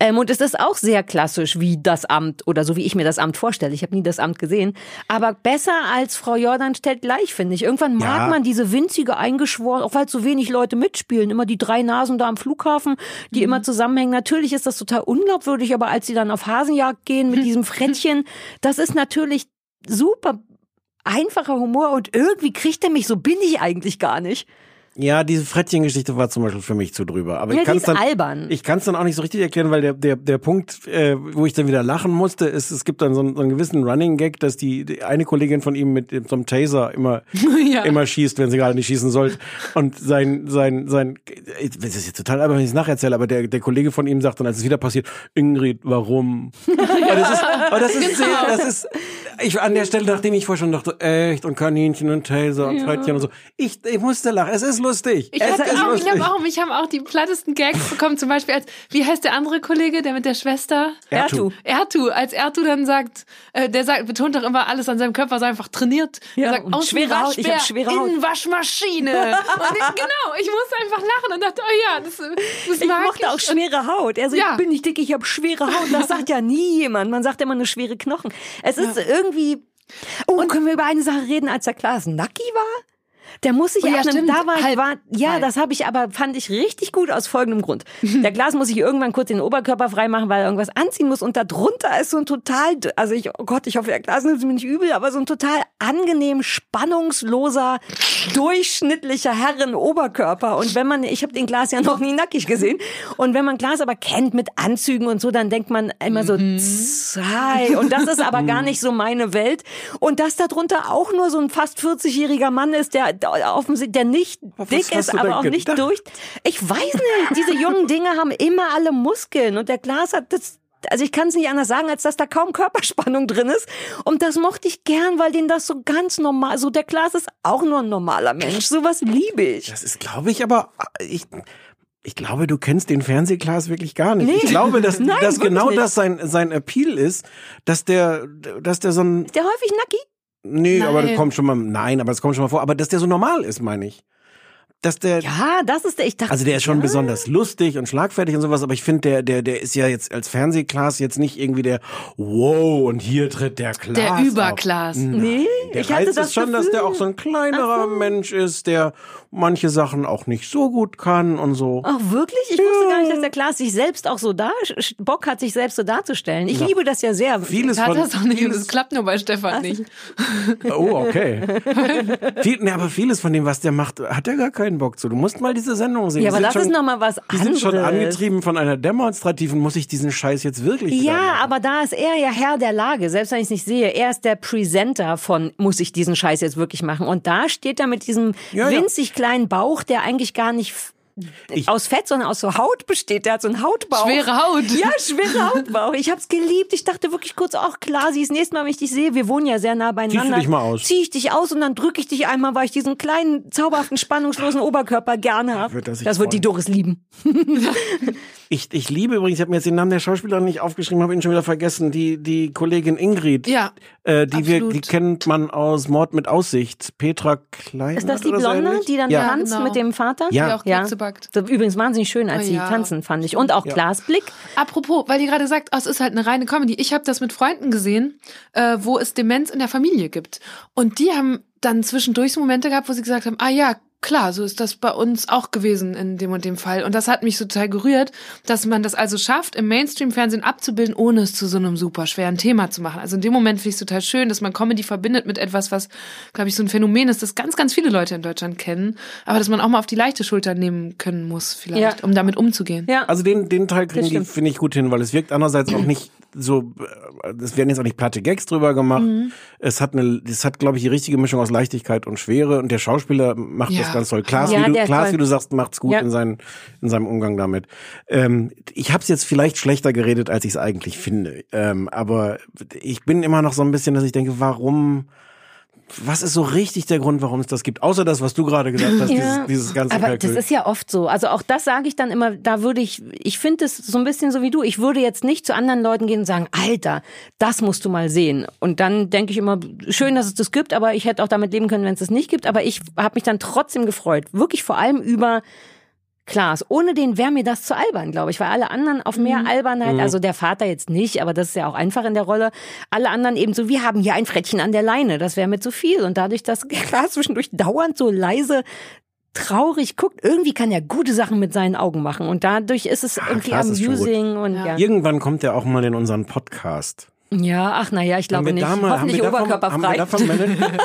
Ähm, und es ist auch sehr klassisch wie das Amt oder so wie ich mir das Amt vorstelle. Ich habe nie das Amt gesehen. Aber besser als Frau Jordan stellt gleich, finde ich. Irgendwann mag Ja. man diese winzige eingeschworen, auch weil so wenig Leute mitspielen. Immer die drei Nasen da am Flughafen, die Mhm. immer zusammenhängen. Natürlich ist das total unglaubwürdig, aber als sie dann auf Hasenjagd gehen mit [laughs] diesem Frettchen, das ist natürlich super einfacher Humor und irgendwie kriegt er mich, so bin ich eigentlich gar nicht. Ja, diese Frettchen-Geschichte war zum Beispiel für mich zu drüber. Aber Ja, ich kann ist dann, albern. Ich kann es dann auch nicht so richtig erklären, weil der der der Punkt, äh, wo ich dann wieder lachen musste, ist, es gibt dann so einen, so einen gewissen Running Gag, dass die, die eine Kollegin von ihm mit so einem Taser immer [laughs] Ja. immer schießt, wenn sie gerade nicht schießen sollte. Und sein sein sein, das ist jetzt total albern, wenn ich es nacherzähle, aber der der Kollege von ihm sagt dann, als es wieder passiert, Ingrid, warum? [laughs] Und das ist, aber das ist sehr, das ist ich an der Stelle, nachdem ich vorher schon dachte, echt und Kaninchen und Taser und Frettchen und so, ich ich musste lachen. Es ist lustig. Ich, es hatte ist auch, ich, lustig. hab auch, mich haben auch die plattesten Gags bekommen, zum Beispiel als, wie heißt der andere Kollege, der mit der Schwester? Ertu. Ertu, als Ertu dann sagt, äh, der sagt, betont doch immer alles an seinem Körper, sei einfach trainiert. Ja, er sagt, und schwere Haut, ich hab schwere Haut. in Waschmaschine. [laughs] und ich, genau, ich musste einfach lachen und dachte, oh ja, das, das Ich mag mochte auch ich. schwere Haut. Also Ja. ich bin nicht dick, ich habe schwere Haut. Das sagt ja nie jemand. Man sagt immer nur schwere Knochen. Es ist irgendwie. Oh, und können wir über eine Sache reden, als der Klaas Nacki war? Der muss sich Oh ja, ab einem, stimmt. da war, ich Halb. war, ja, Halb. das habe ich aber, fand ich richtig gut aus folgendem Grund. Der Glas muss sich irgendwann kurz den Oberkörper freimachen, weil er irgendwas anziehen muss und darunter ist so ein total, also ich, oh Gott, ich hoffe, der Glas nimmt es mir nicht übel, aber so ein total angenehm, spannungsloser, durchschnittlicher Herren-Oberkörper. Und wenn man, ich habe den Glas ja noch nie nackig gesehen, und wenn man Glas aber kennt mit Anzügen und so, dann denkt man immer so, hi. Und das ist aber gar nicht so meine Welt. Und dass darunter auch nur so ein fast 40-jähriger Mann ist, der offensichtlich, der nicht Was dick ist, aber auch nicht gedacht? durch. Ich weiß nicht, diese jungen Dinge haben immer alle Muskeln und der Glas hat das. Also ich kann es nicht anders sagen, als dass da kaum Körperspannung drin ist. Und das mochte ich gern, weil den das so ganz normal, so der Glas ist auch nur ein normaler Mensch. Sowas liebe ich. Das ist, glaube ich, aber ich, ich glaube, du kennst den Fernsehglas wirklich gar nicht. Nee. Ich glaube, dass, [laughs] Nein, dass genau nicht. das sein, sein Appeal ist, dass der, dass der so ein, Ist der häufig nacki? Nee, Nein. aber das kommt schon mal, nein, aber das kommt schon mal vor, aber dass der so normal ist, meine ich. Dass der, Ja, das ist der, ich dachte. also der ist schon ja. besonders lustig und schlagfertig und sowas, aber ich finde, der, der, der ist ja jetzt als Fernsehglas jetzt nicht irgendwie der, wow, und hier tritt der Klaas. Der. Überklaas. Nee, Der ich hatte Reiz das ist schon, dass der auch so ein kleinerer Mensch ist, der manche Sachen auch nicht so gut kann und so. Ach wirklich? Ich wusste gar nicht, dass der Klaas sich selbst auch so da Bock hat, sich selbst so darzustellen. Ich liebe das ja sehr. Vieles Hat von, das doch nicht und es klappt nur bei Stefan nicht. Oh, okay. [laughs] Viel, ne, aber vieles von dem, was der macht, hat er gar keinen Bock zu. Du musst mal diese Sendung sehen. Ja, Die aber das ist schon- noch mal was Die sind schon anderes. angetrieben von einer demonstrativen, muss ich diesen Scheiß jetzt wirklich Ja, machen? aber da ist er ja Herr der Lage, selbst wenn ich es nicht sehe. Er ist der Presenter von, muss ich diesen Scheiß jetzt wirklich machen? Und da steht er mit diesem Ja, ja. winzig kleinen Bauch, der eigentlich gar nicht [laughs] Ich- aus Fett, sondern aus so Haut besteht. Der hat so einen Hautbauch. Schwere Haut. Ja, schwere Hautbauch. Ich hab's geliebt. Ich dachte wirklich kurz, ach klar, sie ist nächstes Mal, wenn ich dich sehe, wir wohnen ja sehr nah beieinander. Ziehst du dich mal aus? Zieh ich dich aus und dann drücke ich dich einmal, weil ich diesen kleinen, zauberhaften, spannungslosen Oberkörper gerne habe. Sich Das wird die. Doris lieben. [laughs] Ich, ich liebe übrigens, ich habe mir jetzt den Namen der Schauspielerin nicht aufgeschrieben, habe ihn schon wieder vergessen, die, die Kollegin Ingrid. Ja, Äh, die, wir, absolut. die kennt man aus Mord mit Aussicht. Petra Klein. Ist das die oder so Blonde, ähnlich? die dann ja. tanzt genau. mit dem Vater? Ja. die auch Ja. Kekse backt. Das war übrigens wahnsinnig schön, als Oh sie ja. tanzen, fand ich. Und auch Glasblick. Apropos, weil ihr gerade sagt, oh, es ist halt eine reine Comedy. Ich habe das mit Freunden gesehen, äh, wo es Demenz in der Familie gibt. Und die haben dann zwischendurch so Momente gehabt, wo sie gesagt haben, ah ja, klar, so ist das bei uns auch gewesen in dem und dem Fall. Und das hat mich so total gerührt, dass man das also schafft, im Mainstream-Fernsehen abzubilden, ohne es zu so einem super schweren Thema zu machen. Also in dem Moment finde ich es total schön, dass man Comedy verbindet mit etwas, was, glaube ich, so ein Phänomen ist, das ganz, ganz viele Leute in Deutschland kennen, aber dass man auch mal auf die leichte Schulter nehmen können muss, vielleicht, Ja. um damit umzugehen. Ja. Also den, den Teil kriegen die, finde ich, gut hin, weil es wirkt andererseits auch nicht so, äh, es werden jetzt auch nicht platte Gags drüber gemacht. Mhm. Es hat eine, es hat, glaube ich, die richtige Mischung aus Leichtigkeit und Schwere und der Schauspieler macht Ja. das ganz toll. Klaas, Ja, wie, du, Klaas toll. wie du sagst, macht's gut Ja. in, seinen, in seinem Umgang damit. Ähm, ich habe es jetzt vielleicht schlechter geredet, als ich es eigentlich finde. Ähm, aber ich bin immer noch so ein bisschen, dass ich denke, warum, was ist so richtig der Grund, warum es das gibt? Außer das, was du gerade gesagt hast, dieses, dieses ganze Aber Kalkül. das ist ja oft so. Also auch das sage ich dann immer, da würde ich, ich finde es so ein bisschen so wie du. Ich würde jetzt nicht zu anderen Leuten gehen und sagen, Alter, das musst du mal sehen. Und dann denke ich immer, schön, dass es das gibt, aber ich hätte auch damit leben können, wenn es das nicht gibt. Aber ich habe mich dann trotzdem gefreut. Wirklich vor allem über Klaas. Ohne den wäre mir das zu albern, glaube ich, weil alle anderen auf mehr Albernheit, also der Vater jetzt nicht, aber das ist ja auch einfach in der Rolle. Alle anderen eben so, wir haben hier ein Frettchen an der Leine, das wäre mir zu viel. Und dadurch, dass [laughs] Klaas zwischendurch dauernd so leise traurig guckt, irgendwie kann er gute Sachen mit seinen Augen machen. Und dadurch ist es irgendwie schon gut. amusing und ja. Irgendwann kommt er auch mal in unseren Podcast. Ja, ach naja, ich glaube Haben nicht. mal- haben Hoffentlich haben oberkörperfrei. davon Management? [laughs]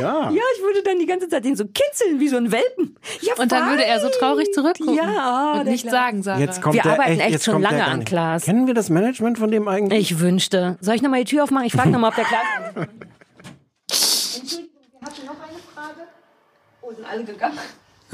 ja. ja, ich würde dann die ganze Zeit den so kitzeln wie so ein Welpen. Ja, Und dann würde er so traurig zurückgucken Ja, und nichts Klaas. sagen, Sarah. Jetzt kommt Wir der arbeiten echt, echt jetzt schon lange an. Klaas. Kennen wir das Management von dem eigentlich? Ich wünschte. Soll ich nochmal die Tür aufmachen? Ich frage nochmal, ob der Klaas. [laughs] Entschuldigung, wir hatten noch eine Frage. Oh, sind alle gegangen.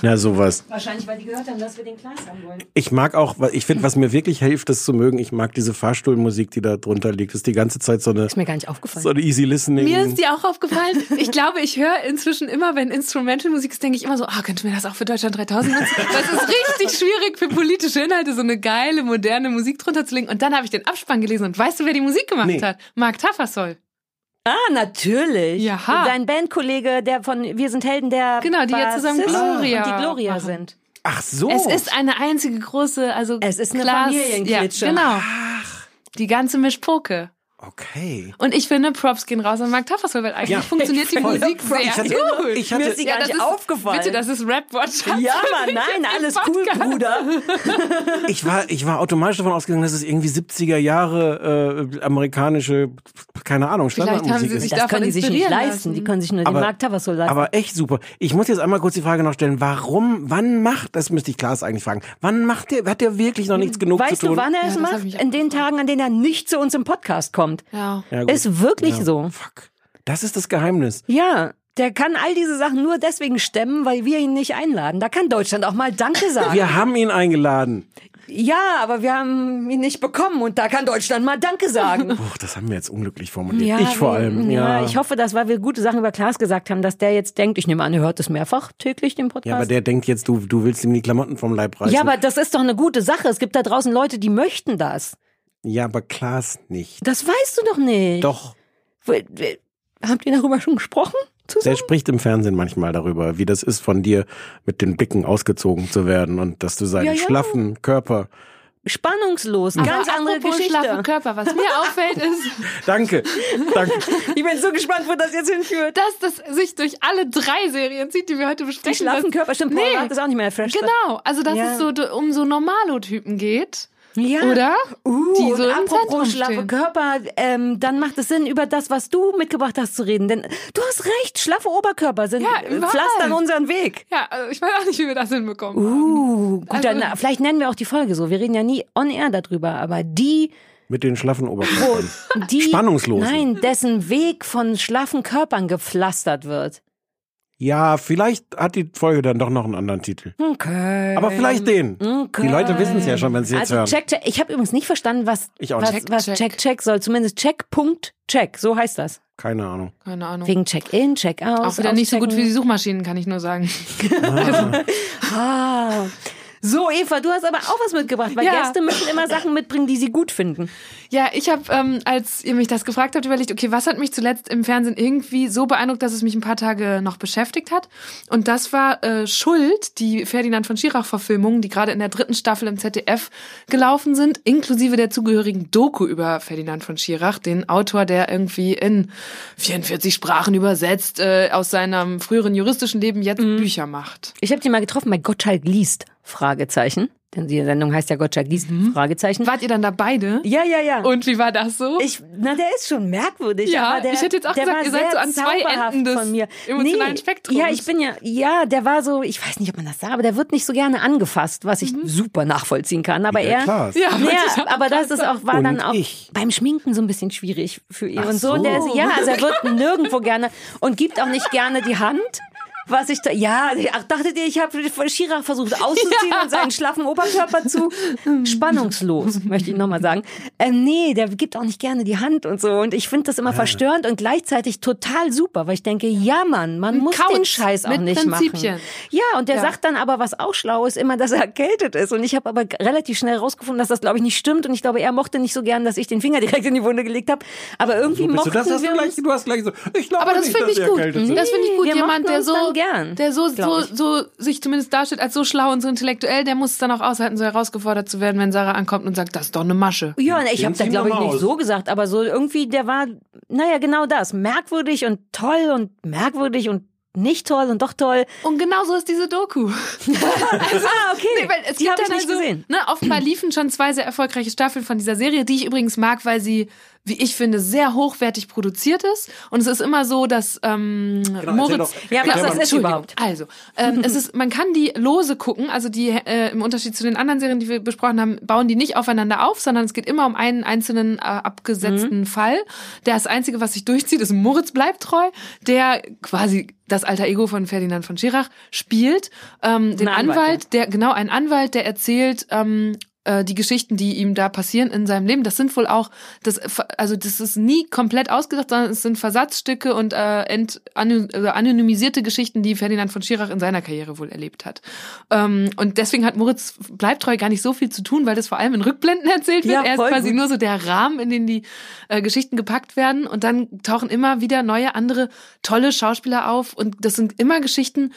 Ja, sowas. Wahrscheinlich, weil die gehört haben, dass wir den Klaas haben wollen. Ich mag auch, ich finde, was mir wirklich hilft, das zu mögen, ich mag diese Fahrstuhlmusik, die da drunter liegt. Das ist die ganze Zeit so eine, Ist mir gar nicht aufgefallen. so eine easy listening. Mir ist die auch aufgefallen. Ich glaube, ich höre inzwischen immer, wenn Instrumental-Musik ist, denke ich immer so, ah, könnte mir das auch für Deutschland 3000 nutzen? Es ist richtig schwierig für politische Inhalte, so eine geile, moderne Musik drunter zu legen. Und dann habe ich den Abspann gelesen und weißt du, wer die Musik gemacht Nee. hat? Mark Taffersoll. Ah, natürlich. Jaha. Dein Bandkollege, der von Wir sind Helden, der Genau, die jetzt zusammen Bassist Gloria und die Gloria machen. sind. Ach so. Es ist eine einzige große, also Es ist eine Familienklitsche. Ja, genau. Die ganze Mischpoke. Okay. Und ich finde, Props gehen raus an Mark Taffersoll, weil eigentlich Ja. [laughs] funktioniert die Voll. Musik sehr Ich hatte- gut. ich hatte- Mir ist die gar das nicht ist, aufgefallen. Bitte, das ist Rap-Watch. ja, [laughs] Mann, nein, alles cool, Bruder. [laughs] Ich war, ich war automatisch davon ausgegangen, dass es irgendwie 70er Jahre äh, amerikanische, keine Ahnung, Standardmusik sie ist. Das können die sich nicht leisten. lassen. Die können sich nur den Aber- Markt Tavassol leisten. Aber echt super. Ich muss jetzt einmal kurz die Frage noch stellen, warum, wann macht, das müsste ich Klaas eigentlich fragen, wann macht der, hat der wirklich noch nichts genug weißt zu tun? du, wann er Ja, es hab macht? In den Tagen, an denen er nicht zu uns im Podcast kommt. Ja. Ja, gut. Ist wirklich Ja. so. Fuck. Das ist das Geheimnis. Ja, der kann all diese Sachen nur deswegen stemmen, weil wir ihn nicht einladen. Da kann Deutschland auch mal Danke sagen. Wir haben ihn eingeladen. ja, aber wir haben ihn nicht bekommen und da kann Deutschland mal Danke sagen. [laughs] Puh, das haben wir jetzt unglücklich formuliert. ich vor allem. Ja, Ich hoffe, dass, weil wir gute Sachen über Klaas gesagt haben, dass der jetzt denkt, ich nehme an, er hört es mehrfach täglich, den Podcast. Ja, aber der denkt jetzt, du, du willst ihm die Klamotten vom Leib reißen. Ja, aber das ist doch eine gute Sache. Es gibt da draußen Leute, die möchten das. Ja, aber Klaas nicht. Das weißt du doch nicht. Doch. Habt ihr darüber schon gesprochen? Der Zusammen? spricht im Fernsehen manchmal darüber, wie das ist, von dir mit den Blicken ausgezogen zu werden und dass du seinen Ja, ja. schlaffen Körper. Spannungslos, Aber ganz andere Geschichte. schlaffe Körper, was mir [laughs] auffällt ist, Danke, danke. Ich bin so gespannt, wo das jetzt hinführt. dass das sich durch alle drei Serien zieht, die wir heute Die besprechen. schlaffen dass- Körper, stimmt, Paul Nee. hat das auch nicht mehr fresh. Genau, also dass Ja. es so um so Normalo-Typen geht, Ja. oder? Uh, die so und apropos schlaffe. Körper, ähm, dann macht es Sinn, über das, was du mitgebracht hast, zu reden. Denn du hast recht, schlaffe Oberkörper sind Ja, überall. pflastern unseren Weg. Ja, also ich weiß auch nicht, wie wir das hinbekommen. Uh, gut, Also- dann, äh, vielleicht nennen wir auch die Folge so. Wir reden ja nie on air darüber, aber die, Mit den schlaffen Oberkörpern. die Spannungslosen. Nein, dessen Weg von schlaffen Körpern gepflastert wird. Ja, vielleicht hat die Folge dann doch noch einen anderen Titel. Okay. Aber vielleicht den. Okay. Die Leute wissen es ja schon, wenn sie jetzt also hören. check, check. Ich habe übrigens nicht verstanden, was, Ich auch was, nicht. was Check, check, check. check soll. Zumindest check, Punkt, check. So heißt das. Keine Ahnung. Keine Ahnung. Wegen Check-in, Check-out. Auch wieder nicht so gut wie die Suchmaschinen, kann ich nur sagen. Ah. [laughs] So, Eva, du hast aber auch was mitgebracht, weil Ja. Gäste müssen immer Sachen mitbringen, die sie gut finden. Ja, ich habe, ähm, als ihr mich das gefragt habt, überlegt, okay, was hat mich zuletzt im Fernsehen irgendwie so beeindruckt, dass es mich ein paar Tage noch beschäftigt hat? Und das war äh, Schuld, die Ferdinand von Schirach-Verfilmungen, die gerade in der dritten Staffel im ZDF gelaufen sind, inklusive der zugehörigen Doku über Ferdinand von Schirach, den Autor, der irgendwie in 44 Sprachen übersetzt, äh, aus seinem früheren juristischen Leben jetzt Bücher macht. Ich habe die mal getroffen bei Gottschalk liest, Fragezeichen. Denn die Sendung heißt ja Gottschalk liest, Fragezeichen. Wart ihr dann da beide? Ja, ja, ja. Und wie war das so? ich, na, der ist schon merkwürdig. Ja, aber der, ich hätte jetzt auch gesagt, ihr seid so an zwei Enden des von mir. emotionalen nee, Spektrums. Ja, ich bin ja, ja, der war so, ich weiß nicht, ob man das sagt, aber der wird nicht so gerne angefasst, was ich super nachvollziehen kann. Aber er, Klaas. Ja, ja, auch aber das ist auch, war Und dann auch ich. beim Schminken so ein bisschen schwierig für ihn Ach und so. Und der ist, so. ja, also er wird nirgendwo gerne und gibt auch nicht gerne die Hand. Was ich da, ja, ach, dachtet ihr, ich habe Schirach versucht auszuziehen Ja. [laughs] und seinen schlaffen Oberkörper zu? Spannungslos, möchte ich nochmal sagen. Ähm, nee, der gibt auch nicht gerne die Hand und so. Und ich finde das immer verstörend und gleichzeitig total super, weil ich denke, ja Mann, man muss Kauz den Scheiß auch mit nicht Prinzipien. machen. Ja, und der Ja. sagt dann aber, was auch schlau ist, immer, dass er erkältet ist. Und ich habe aber relativ schnell rausgefunden, dass das, glaube ich, nicht stimmt. Und ich glaube, er mochte nicht so gern, dass ich den Finger direkt in die Wunde gelegt habe. Aber irgendwie So bist du mochten das du wir gleich, uns du hast gleich so, ich glaube Aber das nicht, finde dass ich gut. Das finde ich gut. Jemand, mochten der so, gern, der so, so, ich. so sich zumindest darstellt als so schlau und so intellektuell, der muss es dann auch aushalten, so herausgefordert zu werden, wenn Sarah ankommt und sagt, das ist doch eine Masche. Ja, ich habe Den da ziehen glaube ich nicht aus. so gesagt, aber so irgendwie, der war, naja, genau das. Merkwürdig und toll und merkwürdig und nicht toll und doch toll. Und genau so ist diese Doku. [laughs] [laughs] ah, okay. Nee, weil es die habe ich nicht also, gesehen. Ne, offenbar liefen schon zwei sehr erfolgreiche Staffeln von dieser Serie, die ich übrigens mag, weil sie wie ich finde, sehr hochwertig produziert ist. Und es ist immer so, dass ähm, erzähl Moritz. doch. Ja, was Genau, das ist überhaupt? Also, ähm, es ist, man kann die lose gucken, also die äh, im Unterschied zu den anderen Serien, die wir besprochen haben, bauen die nicht aufeinander auf, sondern es geht immer um einen einzelnen äh, abgesetzten Fall. Der das Einzige, was sich durchzieht, ist Moritz bleibt treu, der quasi das alter Ego von Ferdinand von Schirach spielt. Ähm, den Anwalt, Anwalt, der, genau, ein Anwalt, der erzählt, ähm, äh, die Geschichten, die ihm da passieren in seinem Leben, das sind wohl auch, das, also das ist nie komplett ausgedacht, sondern es sind Versatzstücke und äh, ent, also anonymisierte Geschichten, die Ferdinand von Schirach in seiner Karriere wohl erlebt hat. Ähm, und deswegen hat Moritz Bleibtreu gar nicht so viel zu tun, weil das vor allem in Rückblenden [laughs] erzählt wird. Ja, er ist quasi gut. nur so der Rahmen, in den die äh, Geschichten gepackt werden und dann tauchen immer wieder neue, andere tolle Schauspieler auf und das sind immer Geschichten,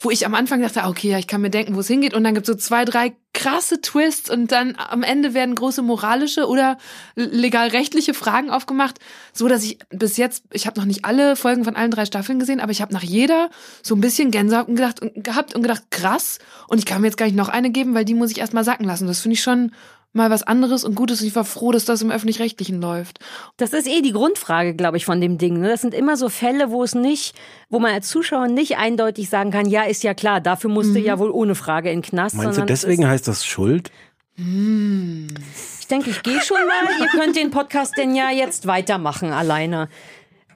wo ich am Anfang dachte, ah, okay, ja, ich kann mir denken, wo es hingeht. Und dann gibt es so zwei, drei krasse Twists und dann am Ende werden große moralische oder legal-rechtliche Fragen aufgemacht, so dass ich bis jetzt, ich habe noch nicht alle Folgen von allen drei Staffeln gesehen, aber ich habe nach jeder so ein bisschen Gänsehaut gedacht, gehabt und gedacht, krass. Und ich kann mir jetzt gar nicht noch eine geben, weil die muss ich erstmal sacken lassen. Das finde ich schon mal was anderes und Gutes. Und ich war froh, dass das im Öffentlich-Rechtlichen läuft. Das ist eh die Grundfrage, glaube ich, von dem Ding. ne? Das sind immer so Fälle, wo es nicht, wo man als Zuschauer nicht eindeutig sagen kann, ja, ist ja klar, dafür musste ja wohl ohne Frage in den Knast. Meinst du, deswegen heißt das Schuld? Ist, ich denke, ich gehe schon mal. Ihr könnt den Podcast denn ja jetzt weitermachen alleine.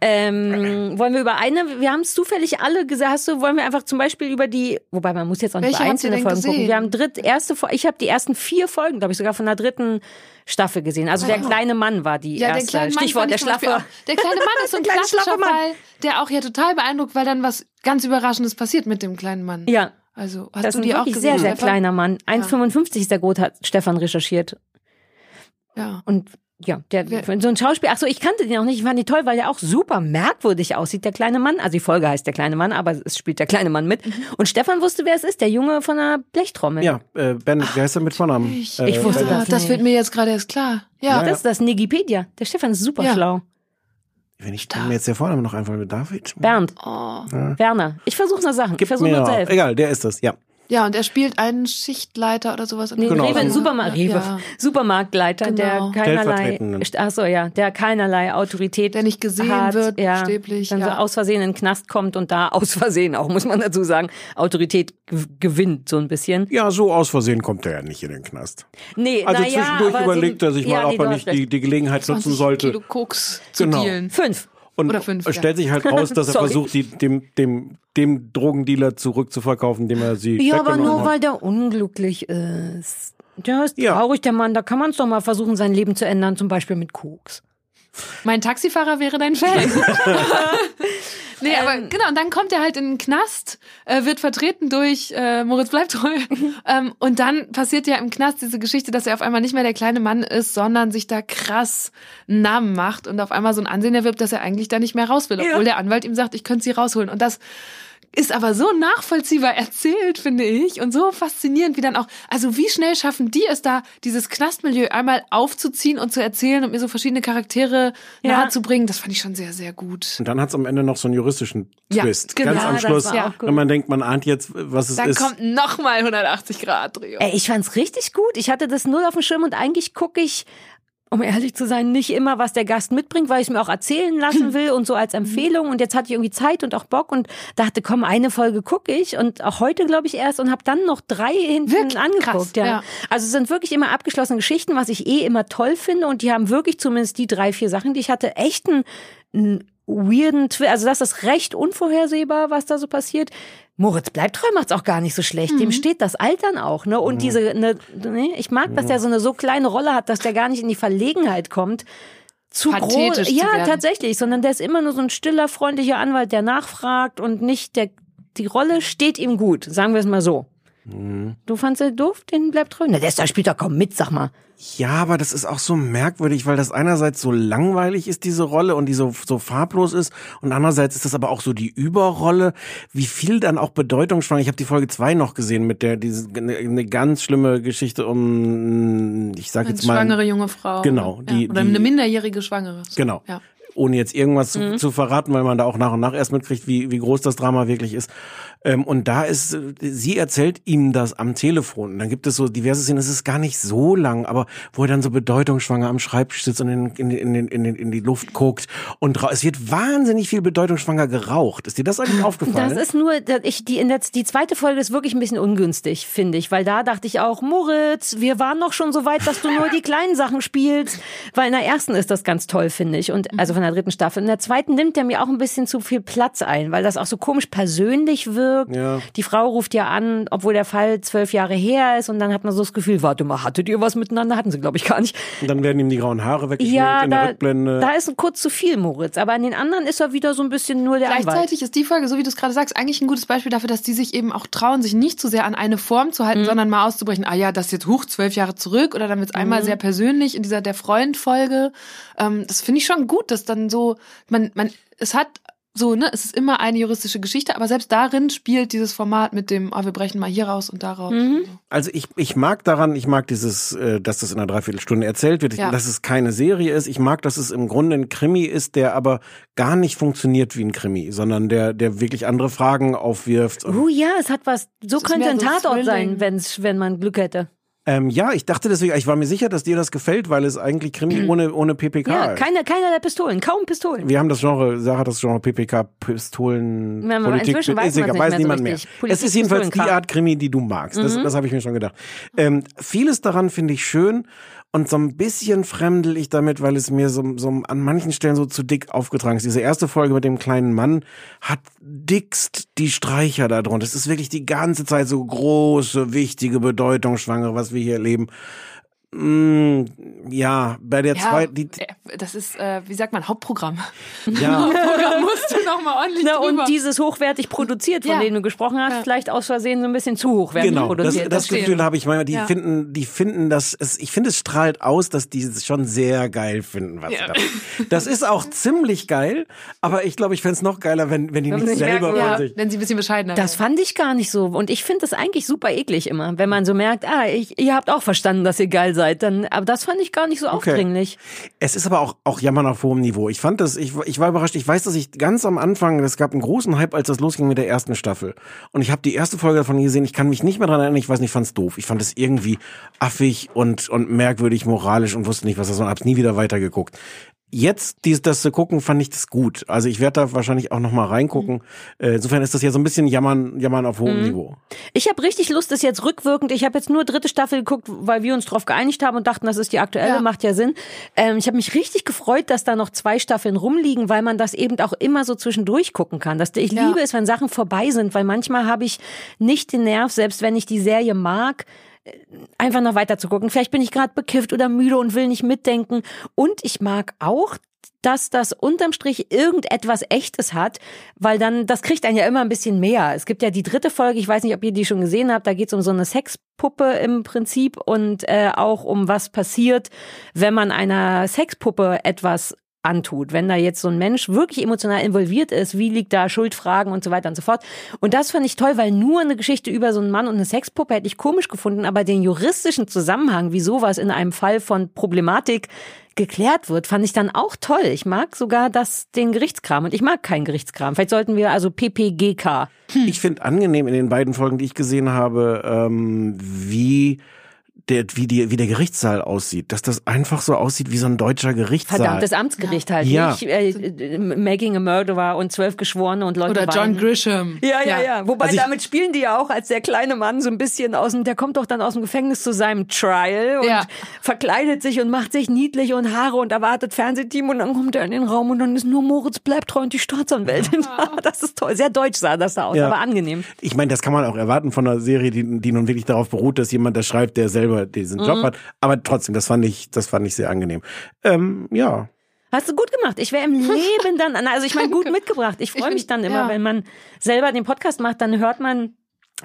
Ähm, wollen wir über eine, wir haben es zufällig alle gesagt, hast du, wollen wir einfach zum Beispiel über die, wobei man muss jetzt auch nicht Welche einzelne Folgen gucken. gesehen? Wir haben dritt, erste, ich habe die ersten vier Folgen, glaube ich, sogar von der dritten Staffel gesehen. Also der kleine Mann war die Ja, der erste. Mann Stichwort der Schlaffe. auch- Der kleine Mann ist so ein [laughs] Der klassischer. Fall, der auch ja total beeindruckt, weil dann was ganz Überraschendes passiert mit dem kleinen Mann. Ja, Also hast das du die auch gesehen? sehr, sehr kleiner Mann. 1,55 ist der Groß, hat Stefan recherchiert. Ja. Und ja, der, Wer- so ein Schauspiel, ach so, ich kannte den auch nicht, ich fand ihn toll, weil der auch super merkwürdig aussieht, der kleine Mann. Also die Folge heißt der kleine Mann, aber es spielt der kleine Mann mit. Mhm. Und Stefan wusste, wer es ist, der Junge von der Blechtrommel. Ja, äh, Ben, wie heißt er mit Vornamen? Ich, Äh, ich wusste Ben- das das wird mir jetzt gerade erst klar. Ja. Das ist das Nigipedia. Der Stefan ist super Ja. schlau. Wenn ich mir jetzt der Vorname noch einfallen David? Bernd. Oh. Werner. Ich versuche nur Sachen. Gib ich versuche mir nur selbst. Egal, der ist das, ja. Ja, und er spielt einen Schichtleiter oder sowas. Nee, Genau. Rewe, Ja. Supermarkt, Rewe. Ja. Supermarktleiter, Genau. der keinerlei, Stellvertretenden. ach so, ja, der keinerlei Autorität Der nicht gesehen hat, wird, ja, buchstäblich, dann so ja. aus Versehen in den Knast kommt und da aus Versehen auch, muss man dazu sagen, Autorität gewinnt so ein bisschen. Ja, so aus Versehen kommt er ja nicht in den Knast. Nee, Also na ja, zwischendurch aber überlegt so, er sich mal, ja, ob nee, er nicht die, die Gelegenheit nutzen 20 sollte. Kilo Koks zu Genau. dealen. Fünf. Und Oder fünf, es stellt sich halt raus, dass er [laughs] versucht, die, dem, dem, dem Drogendealer zurückzuverkaufen, dem er sie Ja, aber nur hat. weil der unglücklich ist. Der ist Ja. traurig, der Mann. Da kann man es doch mal versuchen, sein Leben zu ändern, zum Beispiel mit Koks. Mein Taxifahrer wäre dein Fan. [laughs] [laughs] nee, aber Ähm. genau, und dann kommt er halt in den Knast, äh, wird vertreten durch äh, Moritz bleibt treu. [laughs] ähm, und dann passiert ja im Knast diese Geschichte, dass er auf einmal nicht mehr der kleine Mann ist, sondern sich da krass einen Namen macht und auf einmal so ein Ansehen erwirbt, dass er eigentlich da nicht mehr raus will, obwohl der Anwalt ihm sagt, ich könnte sie rausholen. Und das ist aber so nachvollziehbar erzählt, finde ich, und so faszinierend, wie dann auch, also wie schnell schaffen die es da, dieses Knastmilieu einmal aufzuziehen und zu erzählen und mir so verschiedene Charaktere Ja. nahezubringen, das fand ich schon sehr, sehr gut. Und dann hat es am Ende noch so einen juristischen Ja, Twist. genau. Ganz am Ja, das Schluss. war auch gut. Und man denkt, man ahnt jetzt, was es Dann ist. kommt nochmal 180 Grad Drehung. Ey, ich fand's richtig gut. Ich hatte das null auf dem Schirm und eigentlich gucke ich, um ehrlich zu sein, nicht immer, was der Gast mitbringt, weil ich es mir auch erzählen lassen [clears throat] will und so als Empfehlung. Und jetzt hatte ich irgendwie Zeit und auch Bock und dachte, komm, eine Folge gucke ich und auch heute glaube ich erst und habe dann noch drei hinten Wirklich? angeguckt. Krass, ja. ja. Also es sind wirklich immer abgeschlossene Geschichten, was ich eh immer toll finde und die haben wirklich zumindest die drei, vier Sachen, die ich hatte, echt einen, einen weirden Twist. Also das ist recht unvorhersehbar, was da so passiert. Moritz bleibt treu macht's auch gar nicht so schlecht. Mhm. Dem steht das Altern auch, ne? Und diese, ne, ne, ich mag, dass der so eine so kleine Rolle hat, dass der gar nicht in die Verlegenheit kommt. Zu groß. Pathetisch zu Ja, werden. tatsächlich, sondern der ist immer nur so ein stiller, freundlicher Anwalt, der nachfragt und nicht der, die Rolle steht ihm gut, sagen wir es mal so. Mhm. Du fandst er doof, den bleibt treu? Na, der ist da spielt doch kaum mit, sag mal. Ja, aber das ist auch so merkwürdig, weil das einerseits so langweilig ist, diese Rolle, und die so, so farblos ist, und andererseits ist das aber auch so die Überrolle, wie viel dann auch Bedeutung schwang. Ich habe die Folge zwei noch gesehen mit der, diese, eine, eine ganz schlimme Geschichte um, ich sag Eine jetzt mal. schwangere junge Frau. Genau, die- ja. Oder die- eine minderjährige Schwangere. Genau. Ja. ohne jetzt irgendwas zu, zu verraten, weil man da auch nach und nach erst mitkriegt, wie, wie groß das Drama wirklich ist. Ähm, und da ist, sie erzählt ihm das am Telefon. Und dann gibt es so diverse Szenen, es ist gar nicht so lang, aber wo er dann so bedeutungsschwanger am Schreibtisch sitzt und in, in, in, in, in, die Luft guckt. Und es wird wahnsinnig viel bedeutungsschwanger geraucht. Ist dir das eigentlich aufgefallen? Das ist nur, ich, die, in der, die zweite Folge ist wirklich ein bisschen ungünstig, finde ich, weil da dachte ich auch, Moritz, wir waren noch schon so weit, dass du nur die kleinen Sachen spielst, weil in der ersten ist das ganz toll, finde ich, und also von der dritten Staffel. In der zweiten nimmt er mir auch ein bisschen zu viel Platz ein, weil das auch so komisch persönlich wirkt. Ja. Die Frau ruft ja an, obwohl der Fall zwölf Jahre her ist, und dann hat man so das Gefühl, warte mal, hattet ihr was miteinander? Hatten sie, glaube ich, gar nicht. und dann werden ihm die grauen Haare weggeschnitten Ja, in der da, Rückblende. da ist kurz zu viel, Moritz, aber an den anderen ist er wieder so ein bisschen nur der Anwalt. Gleichzeitig ist die Folge, so wie du es gerade sagst, eigentlich ein gutes Beispiel dafür, dass die sich eben auch trauen, sich nicht zu sehr an eine Form zu halten, sondern mal auszubrechen. Ah ja, das ist jetzt hoch zwölf Jahre zurück oder dann wird es einmal sehr persönlich in dieser der Freund-Folge. Ähm, das finde ich schon gut, dass dann so man man es hat so ne, es ist immer eine juristische Geschichte, aber selbst darin spielt dieses Format mit dem, oh, wir brechen mal hier raus und da raus. Also ich, ich mag daran, ich mag dieses, äh, dass das in einer Dreiviertelstunde erzählt wird, Ja. dass es keine Serie ist. Ich mag, dass es im Grunde ein Krimi ist, der aber gar nicht funktioniert wie ein Krimi, sondern der, der wirklich andere Fragen aufwirft. Oh ja, es hat was. So ist könnte ein so Tatort Thrilling. sein, wenn's, wenn man Glück hätte. Ähm, ja, ich dachte deswegen, ich war mir sicher, dass dir das gefällt, weil es eigentlich Krimi [clears throat] ohne, ohne PPK. Ja, ist. keine, keiner der Pistolen, kaum Pistolen. Wir haben das Genre, Sarah hat das Genre PPK, Pistolen, Ja, Politik, inzwischen weiß ist egal, weiß mehr so niemand mehr. Politik, es ist jedenfalls die. Art Krimi, die du magst. Das, Mhm. das habe ich mir schon gedacht. Ähm, vieles daran finde ich schön und so ein bisschen fremdel ich damit, weil es mir so, so an manchen Stellen so zu dick aufgetragen ist. Diese erste Folge mit dem kleinen Mann hat dickst die Streicher da drunter. Es ist wirklich die ganze Zeit so große, wichtige, bedeutungsschwangere, was wir hier erleben. Mm, ja, bei der Ja, zweiten, die, äh, das ist, äh, wie sagt man, Hauptprogramm. ja. [laughs] Programm musst du noch mal ordentlich Na, drüber. und dieses hochwertig produziert, von Ja. dem du gesprochen hast, Ja. vielleicht aus Versehen so ein bisschen zu hochwertig Genau, das, produziert. das verstehe. Gefühl habe ich manchmal. Die Ja. finden, die finden das. Es, ich finde, es strahlt aus, dass die es schon sehr geil finden, was sie Ja. da machen. Das ist auch ziemlich geil, aber ich glaube, ich fände es noch geiler, wenn, wenn die Wenn nicht sie selber merken, von ja, sich. wenn sie ein bisschen bescheidener das fand ich gar nicht so. Und ich finde das eigentlich super eklig immer, wenn man so merkt, ah, ich, ihr habt auch verstanden, dass ihr geil seid. Dann, aber das fand ich gar nicht so aufdringlich. Es ist aber auch, auch Jammern auf hohem Niveau. Ich fand das, ich, ich war überrascht. Ich weiß, dass ich ganz am Anfang, es gab einen großen Hype, als das losging mit der ersten Staffel. Und ich habe die erste Folge davon gesehen. Ich kann mich nicht mehr dran erinnern. Ich weiß nicht, ich fand's doof. Ich fand es irgendwie affig und, und merkwürdig moralisch und wusste nicht, was das war. und Hab's nie wieder weitergeguckt. Jetzt dies, das zu gucken, fand ich das gut. Also ich werde da wahrscheinlich auch noch mal reingucken. Äh, Insofern ist das ja so ein bisschen Jammern, Jammern auf hohem Niveau. Ich habe richtig Lust, das jetzt rückwirkend. Ich habe jetzt nur dritte Staffel geguckt, weil wir uns darauf geeinigt haben und dachten, das ist die aktuelle, Ja. macht ja Sinn. Ähm, ich habe mich richtig gefreut, dass da noch zwei Staffeln rumliegen, weil man das eben auch immer so zwischendurch gucken kann. Das, ich Ja. liebe es, wenn Sachen vorbei sind, weil manchmal habe ich nicht den Nerv, selbst wenn ich die Serie mag, einfach noch weiter zu gucken. Vielleicht bin ich gerade bekifft oder müde und will nicht mitdenken. Und ich mag auch dass das unterm Strich irgendetwas Echtes hat, weil dann, das kriegt einen ja immer ein bisschen mehr. Es gibt ja die dritte Folge, ich weiß nicht, ob ihr die schon gesehen habt, da geht es um so eine Sexpuppe im Prinzip und äh, auch um was passiert, wenn man einer Sexpuppe etwas antut. Wenn da jetzt so ein Mensch wirklich emotional involviert ist, wie liegt da Schuldfragen und so weiter und so fort. Und das fand ich toll, weil nur eine Geschichte über so einen Mann und eine Sexpuppe hätte ich komisch gefunden, aber den juristischen Zusammenhang, wie sowas in einem Fall von Problematik geklärt wird, fand ich dann auch toll. Ich mag sogar das, den Gerichtskram und ich mag keinen Gerichtskram. Vielleicht sollten wir also PPGK. Ich finde angenehm in den beiden Folgen, die ich gesehen habe, ähm, wie der, wie, die, wie der Gerichtssaal aussieht. Dass das einfach so aussieht wie so ein deutscher Gerichtssaal. Verdammtes Amtsgericht halt. Ja. Nicht äh, äh, Making a Murderer und zwölf Geschworene und Leute Oder John weinen. Grisham. Ja, ja, ja. Wobei Also damit spielen die ja auch als der kleine Mann so ein bisschen aus dem, der kommt doch dann aus dem Gefängnis zu seinem Trial und Ja. verkleidet sich und macht sich niedlich und Haare und erwartet Fernsehteam und dann kommt er in den Raum und dann ist nur Moritz bleibt treu und die Staatsanwältin. Das ist toll. Sehr deutsch sah das da aus, Ja. aber angenehm. Ich meine, das kann man auch erwarten von einer Serie, die, die nun wirklich darauf beruht, dass jemand das schreibt, der selber diesen Mhm. Job hat. Aber trotzdem, das fand ich, das fand ich sehr angenehm. Ähm, ja. Hast du gut gemacht. Ich wäre im [laughs] Leben dann, also ich meine, gut mitgebracht. Ich freue Ich mich dann immer, ja. wenn man selber den Podcast macht, dann hört man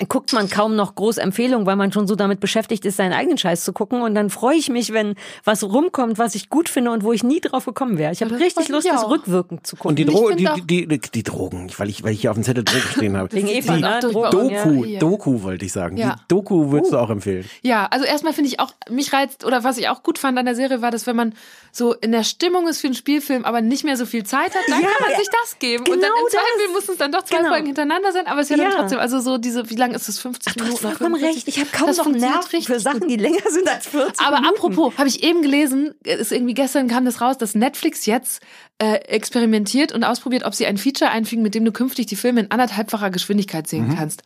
guckt man kaum noch groß Empfehlungen, weil man schon so damit beschäftigt ist, seinen eigenen Scheiß zu gucken. Und dann freue ich mich, wenn was rumkommt, was ich gut finde und wo ich nie drauf gekommen wäre. Ich habe richtig Lust, das rückwirkend zu gucken. Und die, Dro die, die, die, die Drogen, weil ich, weil ich hier auf dem Zettel Drogen stehen habe. [laughs] Wegen Eva, Die ne? Doku, Ja. Doku wollte ich sagen. Ja. Die Doku würdest du auch empfehlen. Ja, also erstmal finde ich auch, mich reizt, oder was ich auch gut fand an der Serie war, dass wenn man so in der Stimmung ist für einen Spielfilm, aber nicht mehr so viel Zeit hat, dann Ja, kann man sich das geben. und dann genau im Zweifel das. müssen es dann doch zwei Genau. Folgen hintereinander sein, aber es ist ja, Ja. dann trotzdem, also so diese, wie lang ist das, 50 Du hast Minuten? oder vollkommen 45? recht. Ich habe kaum Das noch richtig für Sachen, die länger sind als 40 Aber Minuten. apropos, habe ich eben gelesen, ist irgendwie gestern kam das raus, dass Netflix jetzt äh, experimentiert und ausprobiert, ob sie ein Feature einfügen, mit dem du künftig die Filme in anderthalbfacher Geschwindigkeit sehen kannst.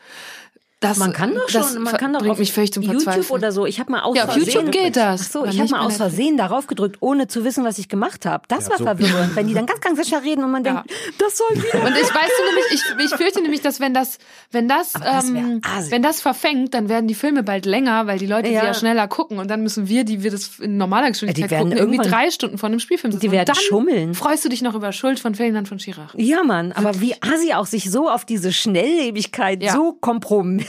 Das, Man kann doch das schon, man kann doch auf mich völlig zum YouTube oder so. Ich habe mal aus Ja, auf Versehen, YouTube geht das. Ach so, ich habe mal aus Netflix. Versehen darauf gedrückt, ohne zu wissen, was ich gemacht habe. Das war so. verwirrend, wenn die dann ganz, ganz schnell reden und man Ja. denkt, das soll wieder. Und ich weiß du nämlich, ich, ich fürchte nämlich, dass wenn das, wenn das, ähm, wenn das verfängt, dann werden die Filme bald länger, weil die Leute Ja. sie ja schneller gucken und dann müssen wir, die wir das in normaler Geschwindigkeit Die werden gucken, irgendwie drei Stunden vor einem Spielfilm sitzen. Die werden und dann schummeln. freust du dich noch über Schuld von Ferdinand von Schirach. Ja, Mann, aber wie Asi auch sich so auf diese Schnelllebigkeit Ja. so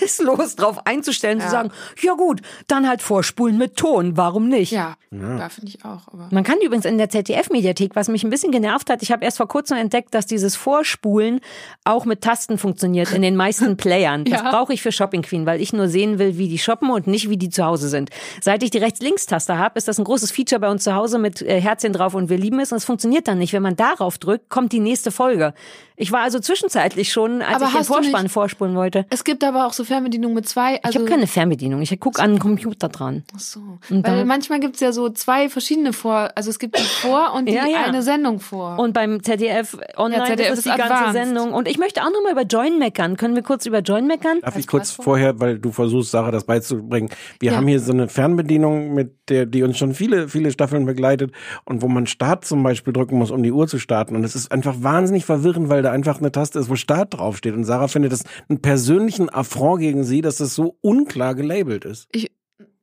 kompromisslos drauf einzustellen, zu Ja. sagen, ja gut, dann halt vorspulen mit Ton, warum nicht? Ja, da finde ich auch. Aber Man kann übrigens in der ZDF-Mediathek, was mich ein bisschen genervt hat, ich habe erst vor kurzem entdeckt, dass dieses Vorspulen auch mit Tasten funktioniert in den meisten [laughs] Playern. Das Ja. brauche ich für Shopping Queen, weil ich nur sehen will, wie die shoppen und nicht, wie die zu Hause sind. Seit ich die Rechts-Links-Taste habe, ist das ein großes Feature bei uns zu Hause mit äh, Herzchen drauf und wir lieben es und es funktioniert dann nicht. Wenn man darauf drückt, kommt die nächste Folge. Ich war also zwischenzeitlich schon, als Aber ich den hast du Vorspann nicht- vorspulen wollte. es gibt aber auch so Fernbedienungen mit zwei. Ich Also habe keine Fernbedienung, ich gucke an den Computer dran. Ach so. Und Weil dann- manchmal gibt's ja so zwei verschiedene vor. Also es gibt die vor und die Ja, ja. eine Sendung vor. Und beim ZDF Online Ja, ZDF ist es ist die ganze advanced. Sendung. Und ich möchte auch noch mal über Join meckern. Können wir kurz über Join meckern? Darf Als ich kurz vorher, weil du versuchst, Sarah das beizubringen. Wir Ja. haben hier so eine Fernbedienung, mit der, die uns schon viele, viele Staffeln begleitet und wo man Start zum Beispiel drücken muss, um die Uhr zu starten. Und es ist einfach wahnsinnig verwirrend, weil da einfach eine Taste ist, wo Start draufsteht. Und Sarah findet das einen persönlichen Affront gegen sie, dass das so unklar gelabelt ist.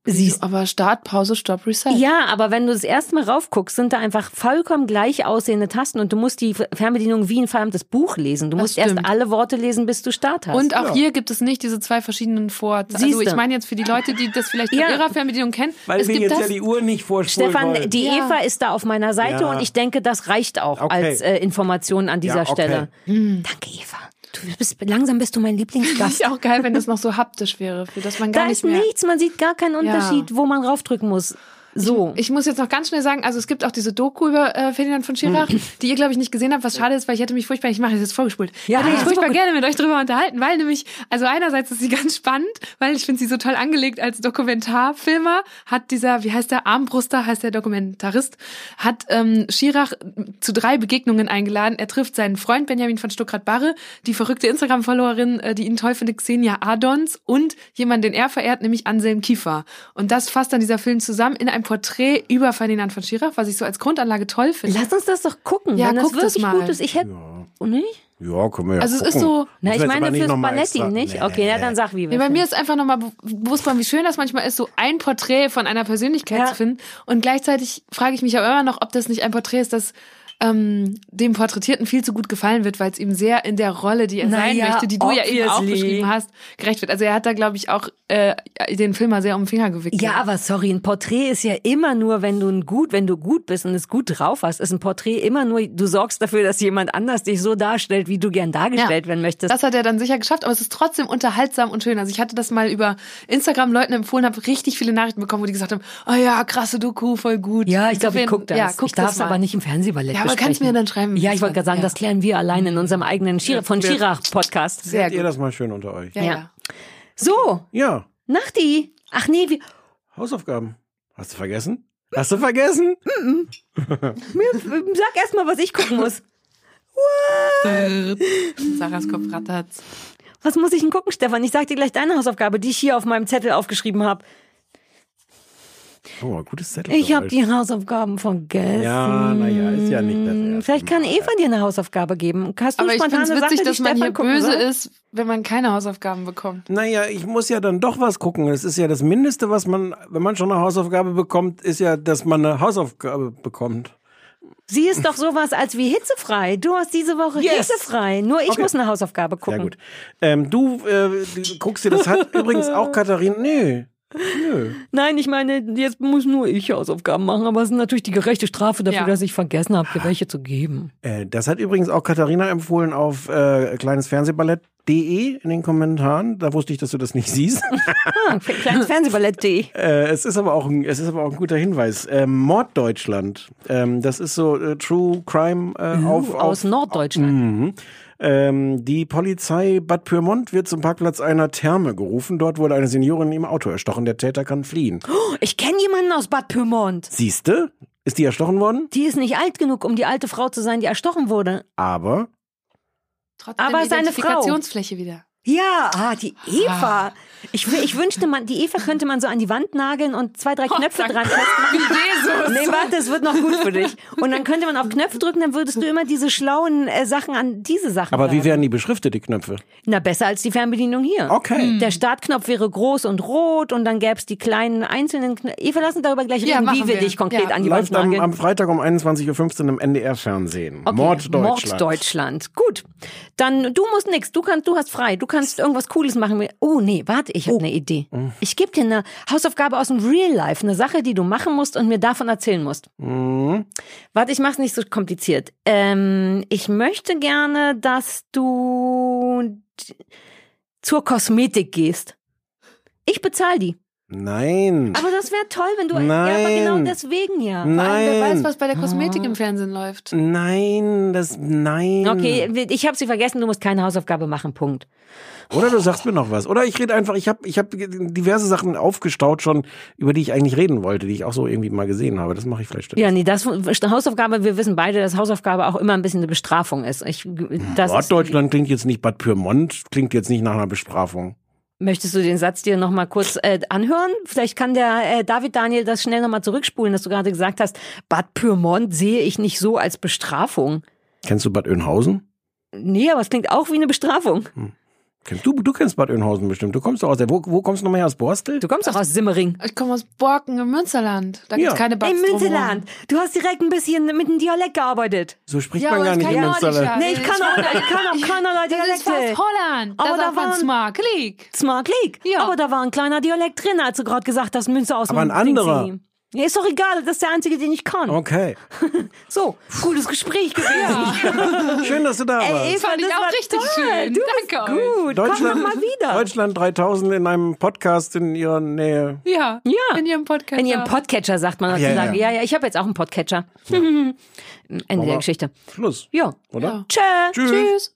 Siehst aber Start, Pause, Stopp, Reset. Ja, aber wenn du das erste Mal raufguckst, sind da einfach vollkommen gleich aussehende Tasten und du musst die Fernbedienung wie ein verdammtes Buch lesen. Du Das musst erst alle Worte lesen, bis du Start hast. Und auch hier gibt es nicht diese zwei verschiedenen Vor. Also ich meine jetzt für die Leute, die das vielleicht Ja. von ihrer Fernbedienung kennen. Weil es wir gibt jetzt das. ja die Uhr nicht vorspulen Stefan, wollen. die Ja. Eva ist da auf meiner Seite Ja. und ich denke, das reicht auch Okay. als äh, Information an dieser Ja, okay. Stelle. Danke, Eva. Du bist, langsam bist du mein Lieblingsgast. ist auch geil, wenn das noch so haptisch wäre, für das man gar da nicht ist mehr. nichts, man sieht gar keinen Unterschied, wo man raufdrücken muss. So. Ich muss jetzt noch ganz schnell sagen, also es gibt auch diese Doku über äh, Ferdinand von Schirach, die ihr, glaube ich, nicht gesehen habt, was schade ist, weil ich hätte mich furchtbar, ich mache das jetzt vorgespult. Ja, ich hätte mich furchtbar gerne mit euch drüber unterhalten, weil nämlich, also einerseits ist sie [laughs] ganz spannend, weil ich finde sie so toll angelegt als Dokumentarfilmer, hat dieser, wie heißt der, Armbruster heißt der Dokumentarist, hat ähm, Schirach zu drei Begegnungen eingeladen. Er trifft seinen Freund Benjamin von Stuckrad-Barre, die verrückte Instagram-Followerin, äh, die ihn toll findet, Xenia Adons und jemand, den er verehrt, nämlich Anselm Kiefer. Und das fasst dann dieser Film zusammen in ein Porträt über Ferdinand von Schirach, was ich so als Grundanlage toll finde. Lass uns das doch gucken. Ja, wenn das guck das wirklich mal. gut ist. Ich hätte. Und nicht? Ja, können wir ja Also es ist gucken. so- Na, ich meine fürs noch mal Balletti, nicht? Nee. Okay, na dann sag wie. Nee, bei mir ist einfach nochmal be- bewusst geworden, wie schön das manchmal ist, so ein Porträt von einer Persönlichkeit Ja. zu finden. Und gleichzeitig frage ich mich aber immer noch, ob das nicht ein Porträt ist, das ähm, dem Porträtierten viel zu gut gefallen wird, weil es ihm sehr in der Rolle, die er Na sein ja, möchte, die du ja eben auch beschrieben hast, gerecht wird. Also er hat da, glaube ich, auch äh, den Film mal sehr um den Finger gewickelt. Ja, aber sorry, ein Porträt ist ja immer nur, wenn du ein gut, wenn du gut bist und es gut drauf hast, ist ein Porträt immer nur, du sorgst dafür, dass jemand anders dich so darstellt, wie du gern dargestellt werden möchtest. Das hat er dann sicher geschafft, aber es ist trotzdem unterhaltsam und schön. Also ich hatte das mal über Instagram Leuten empfohlen, habe richtig viele Nachrichten bekommen, wo die gesagt haben, oh ja, krasse Doku, voll gut. ja, ich glaube, ich Insofern- guck das. Ja, guck ich darf es aber nicht im Fernsehballett Ja, aber besprechen. kannst mir dann schreiben, Ja, wie ich wollte gerade sagen, war. das klären wir allein in unserem eigenen Schira von wer- Schirach Podcast. Sehr Seht ihr gut. das mal schön unter euch. Ja, Ja. ja. So, Ja, Nachti. Ach nee, wir, Hausaufgaben. Hast du vergessen? Hast du vergessen? [laughs] sag erst mal, was ich gucken muss. Sarahs Kopf rattert. Was muss ich denn gucken, Stefan? Ich sag dir gleich deine Hausaufgabe, die ich hier auf meinem Zettel aufgeschrieben habe. Oh, gutes Zettel. Ich habe die Hausaufgaben vergessen. Ja, naja, ist ja nicht das erste Vielleicht kann. Eva dir eine Hausaufgabe geben. Hast du Aber ich finde es witzig, Sache, dass man hier gucken böse soll? ist, wenn man keine Hausaufgaben bekommt. Naja, ich muss ja dann doch was gucken. Es ist ja das Mindeste, was man, wenn man schon eine Hausaufgabe bekommt, ist ja, dass man eine Hausaufgabe bekommt. Sie ist doch sowas als wie hitzefrei. Du hast diese Woche Yes. hitzefrei. Nur ich Okay. muss eine Hausaufgabe gucken. Ja gut. Ähm, du äh, du guckst dir das hat [laughs] übrigens auch Katharina. Nee. Nö. Nein, ich meine, jetzt muss nur ich Hausaufgaben machen, aber es ist natürlich die gerechte Strafe dafür, Ja. dass ich vergessen habe, dir welche zu geben. Äh, das hat übrigens auch Katharina empfohlen auf äh, kleinesfernsehballett.de in den Kommentaren. Da wusste ich, dass du das nicht siehst. [laughs] Ah, kleines Fernsehballett.de. äh, es ist aber auch ein, es ist aber auch ein guter Hinweis. Ähm, Morddeutschland. Ähm, das ist so äh, True Crime äh, auf, auf Aus Norddeutschland. Mhm. Ähm, die Polizei Bad Pyrmont wird zum Parkplatz einer Therme gerufen. Dort wurde eine Seniorin im Auto erstochen. Der Täter kann fliehen. Ich kenne jemanden aus Bad Pyrmont. Siehste? Ist die erstochen worden? Die ist nicht alt genug, um die alte Frau zu sein, die erstochen wurde. Aber Trotzdem Aber seine Frau. Identifikationsfläche wieder. Ja, ah, die Eva. Ich, ich wünschte, man, die Eva könnte man so an die Wand nageln und zwei, drei Knöpfe sag- dran festmachen. Jesus. Nee, warte, es wird noch gut für dich. Und dann könnte man auf Knöpfe drücken, dann würdest du immer diese schlauen äh, Sachen an diese Sachen aber wie werden die beschriftet, die Knöpfe? Na, besser als die Fernbedienung hier. Okay. Der Startknopf wäre groß und rot und dann gäbe es die kleinen einzelnen Knöpfe. Eva, lass uns darüber gleich Ja, reden, wie machen wir wir. dich konkret Ja. an die Wand Läuft am, nageln. am Freitag um 21.15 Uhr im NDR-Fernsehen. Okay, Morddeutschland. Morddeutschland. Gut. Dann, du musst nix. Du kannst, du hast frei. Du kannst irgendwas Cooles machen. Oh, nee, warte, ich habe eine Idee. Mhm. Ich gebe dir eine Hausaufgabe aus dem Real Life. Eine Sache, die du machen musst und mir davon erzählen musst. Mhm. Warte, ich mach's nicht so kompliziert. Ähm, ich möchte gerne, dass du zur Kosmetik gehst. Ich bezahle die. Nein. Aber das wäre toll, wenn du. Ja, aber Nein. genau deswegen ja. Vor allem, wer weiß, Nein. was bei der Kosmetik im Fernsehen läuft. Nein, das, nein. Okay, ich habe sie vergessen, du musst keine Hausaufgabe machen, Punkt. Oder du sagst mir noch was. Oder ich rede einfach, ich habe ich hab diverse Sachen aufgestaut schon, über die ich eigentlich reden wollte, die ich auch so irgendwie mal gesehen habe. Das mache ich vielleicht. Ja, nee, das Hausaufgabe, wir wissen beide, dass Hausaufgabe auch immer ein bisschen eine Bestrafung ist. Ich, das ist, Norddeutschland klingt jetzt nicht Bad Pyrmont, klingt jetzt nicht nach einer Bestrafung. Möchtest du den Satz dir noch mal kurz äh, anhören? Vielleicht kann der äh, David Daniel das schnell noch mal zurückspulen, dass du gerade gesagt hast, Bad Pyrmont sehe ich nicht so als Bestrafung. Kennst du Bad Oeynhausen? Nee, aber es klingt auch wie eine Bestrafung. Kennst du, du kennst Bad Oeynhausen bestimmt. Du kommst doch aus der, wo, wo kommst du nochmal her? Aus Borstel? Du kommst doch aus Simmering. Ich komme aus Borken im Münsterland. Da gibt's Ja. keine Bad Im Münsterland. Du hast direkt ein bisschen mit dem Dialekt gearbeitet. So spricht Ja, man gar nicht im Münsterland. ja. Nee, ich kann auch, ich kann auch [laughs] keinerlei Das ist fast Dialekte. Holland. Aber da man waren- Smart League. Smart League. Ja. Aber da war ein kleiner Dialekt drin, als du gerade gesagt hast, Münster aus Aber ein anderer. Dingsy. Ja, ist doch egal, das ist der einzige, den ich kann. Okay. [laughs] So, gutes Gespräch gewesen. [laughs] Schön, dass du da warst. Ey, Eva, Fand ich das auch war richtig toll. schön. Du Danke bist gut. Komm Deutschland, noch mal wieder. Deutschland 3000 in einem Podcast in ihrer Nähe. Ja. Ja. In ihrem Podcast. In ihrem Podcatcher sagt man ja, ja. Ja, ja, ich habe jetzt auch einen Podcatcher. [laughs] Ende der Geschichte. Schluss. Ja. Oder? Tschö. Tschüss. Tschüss.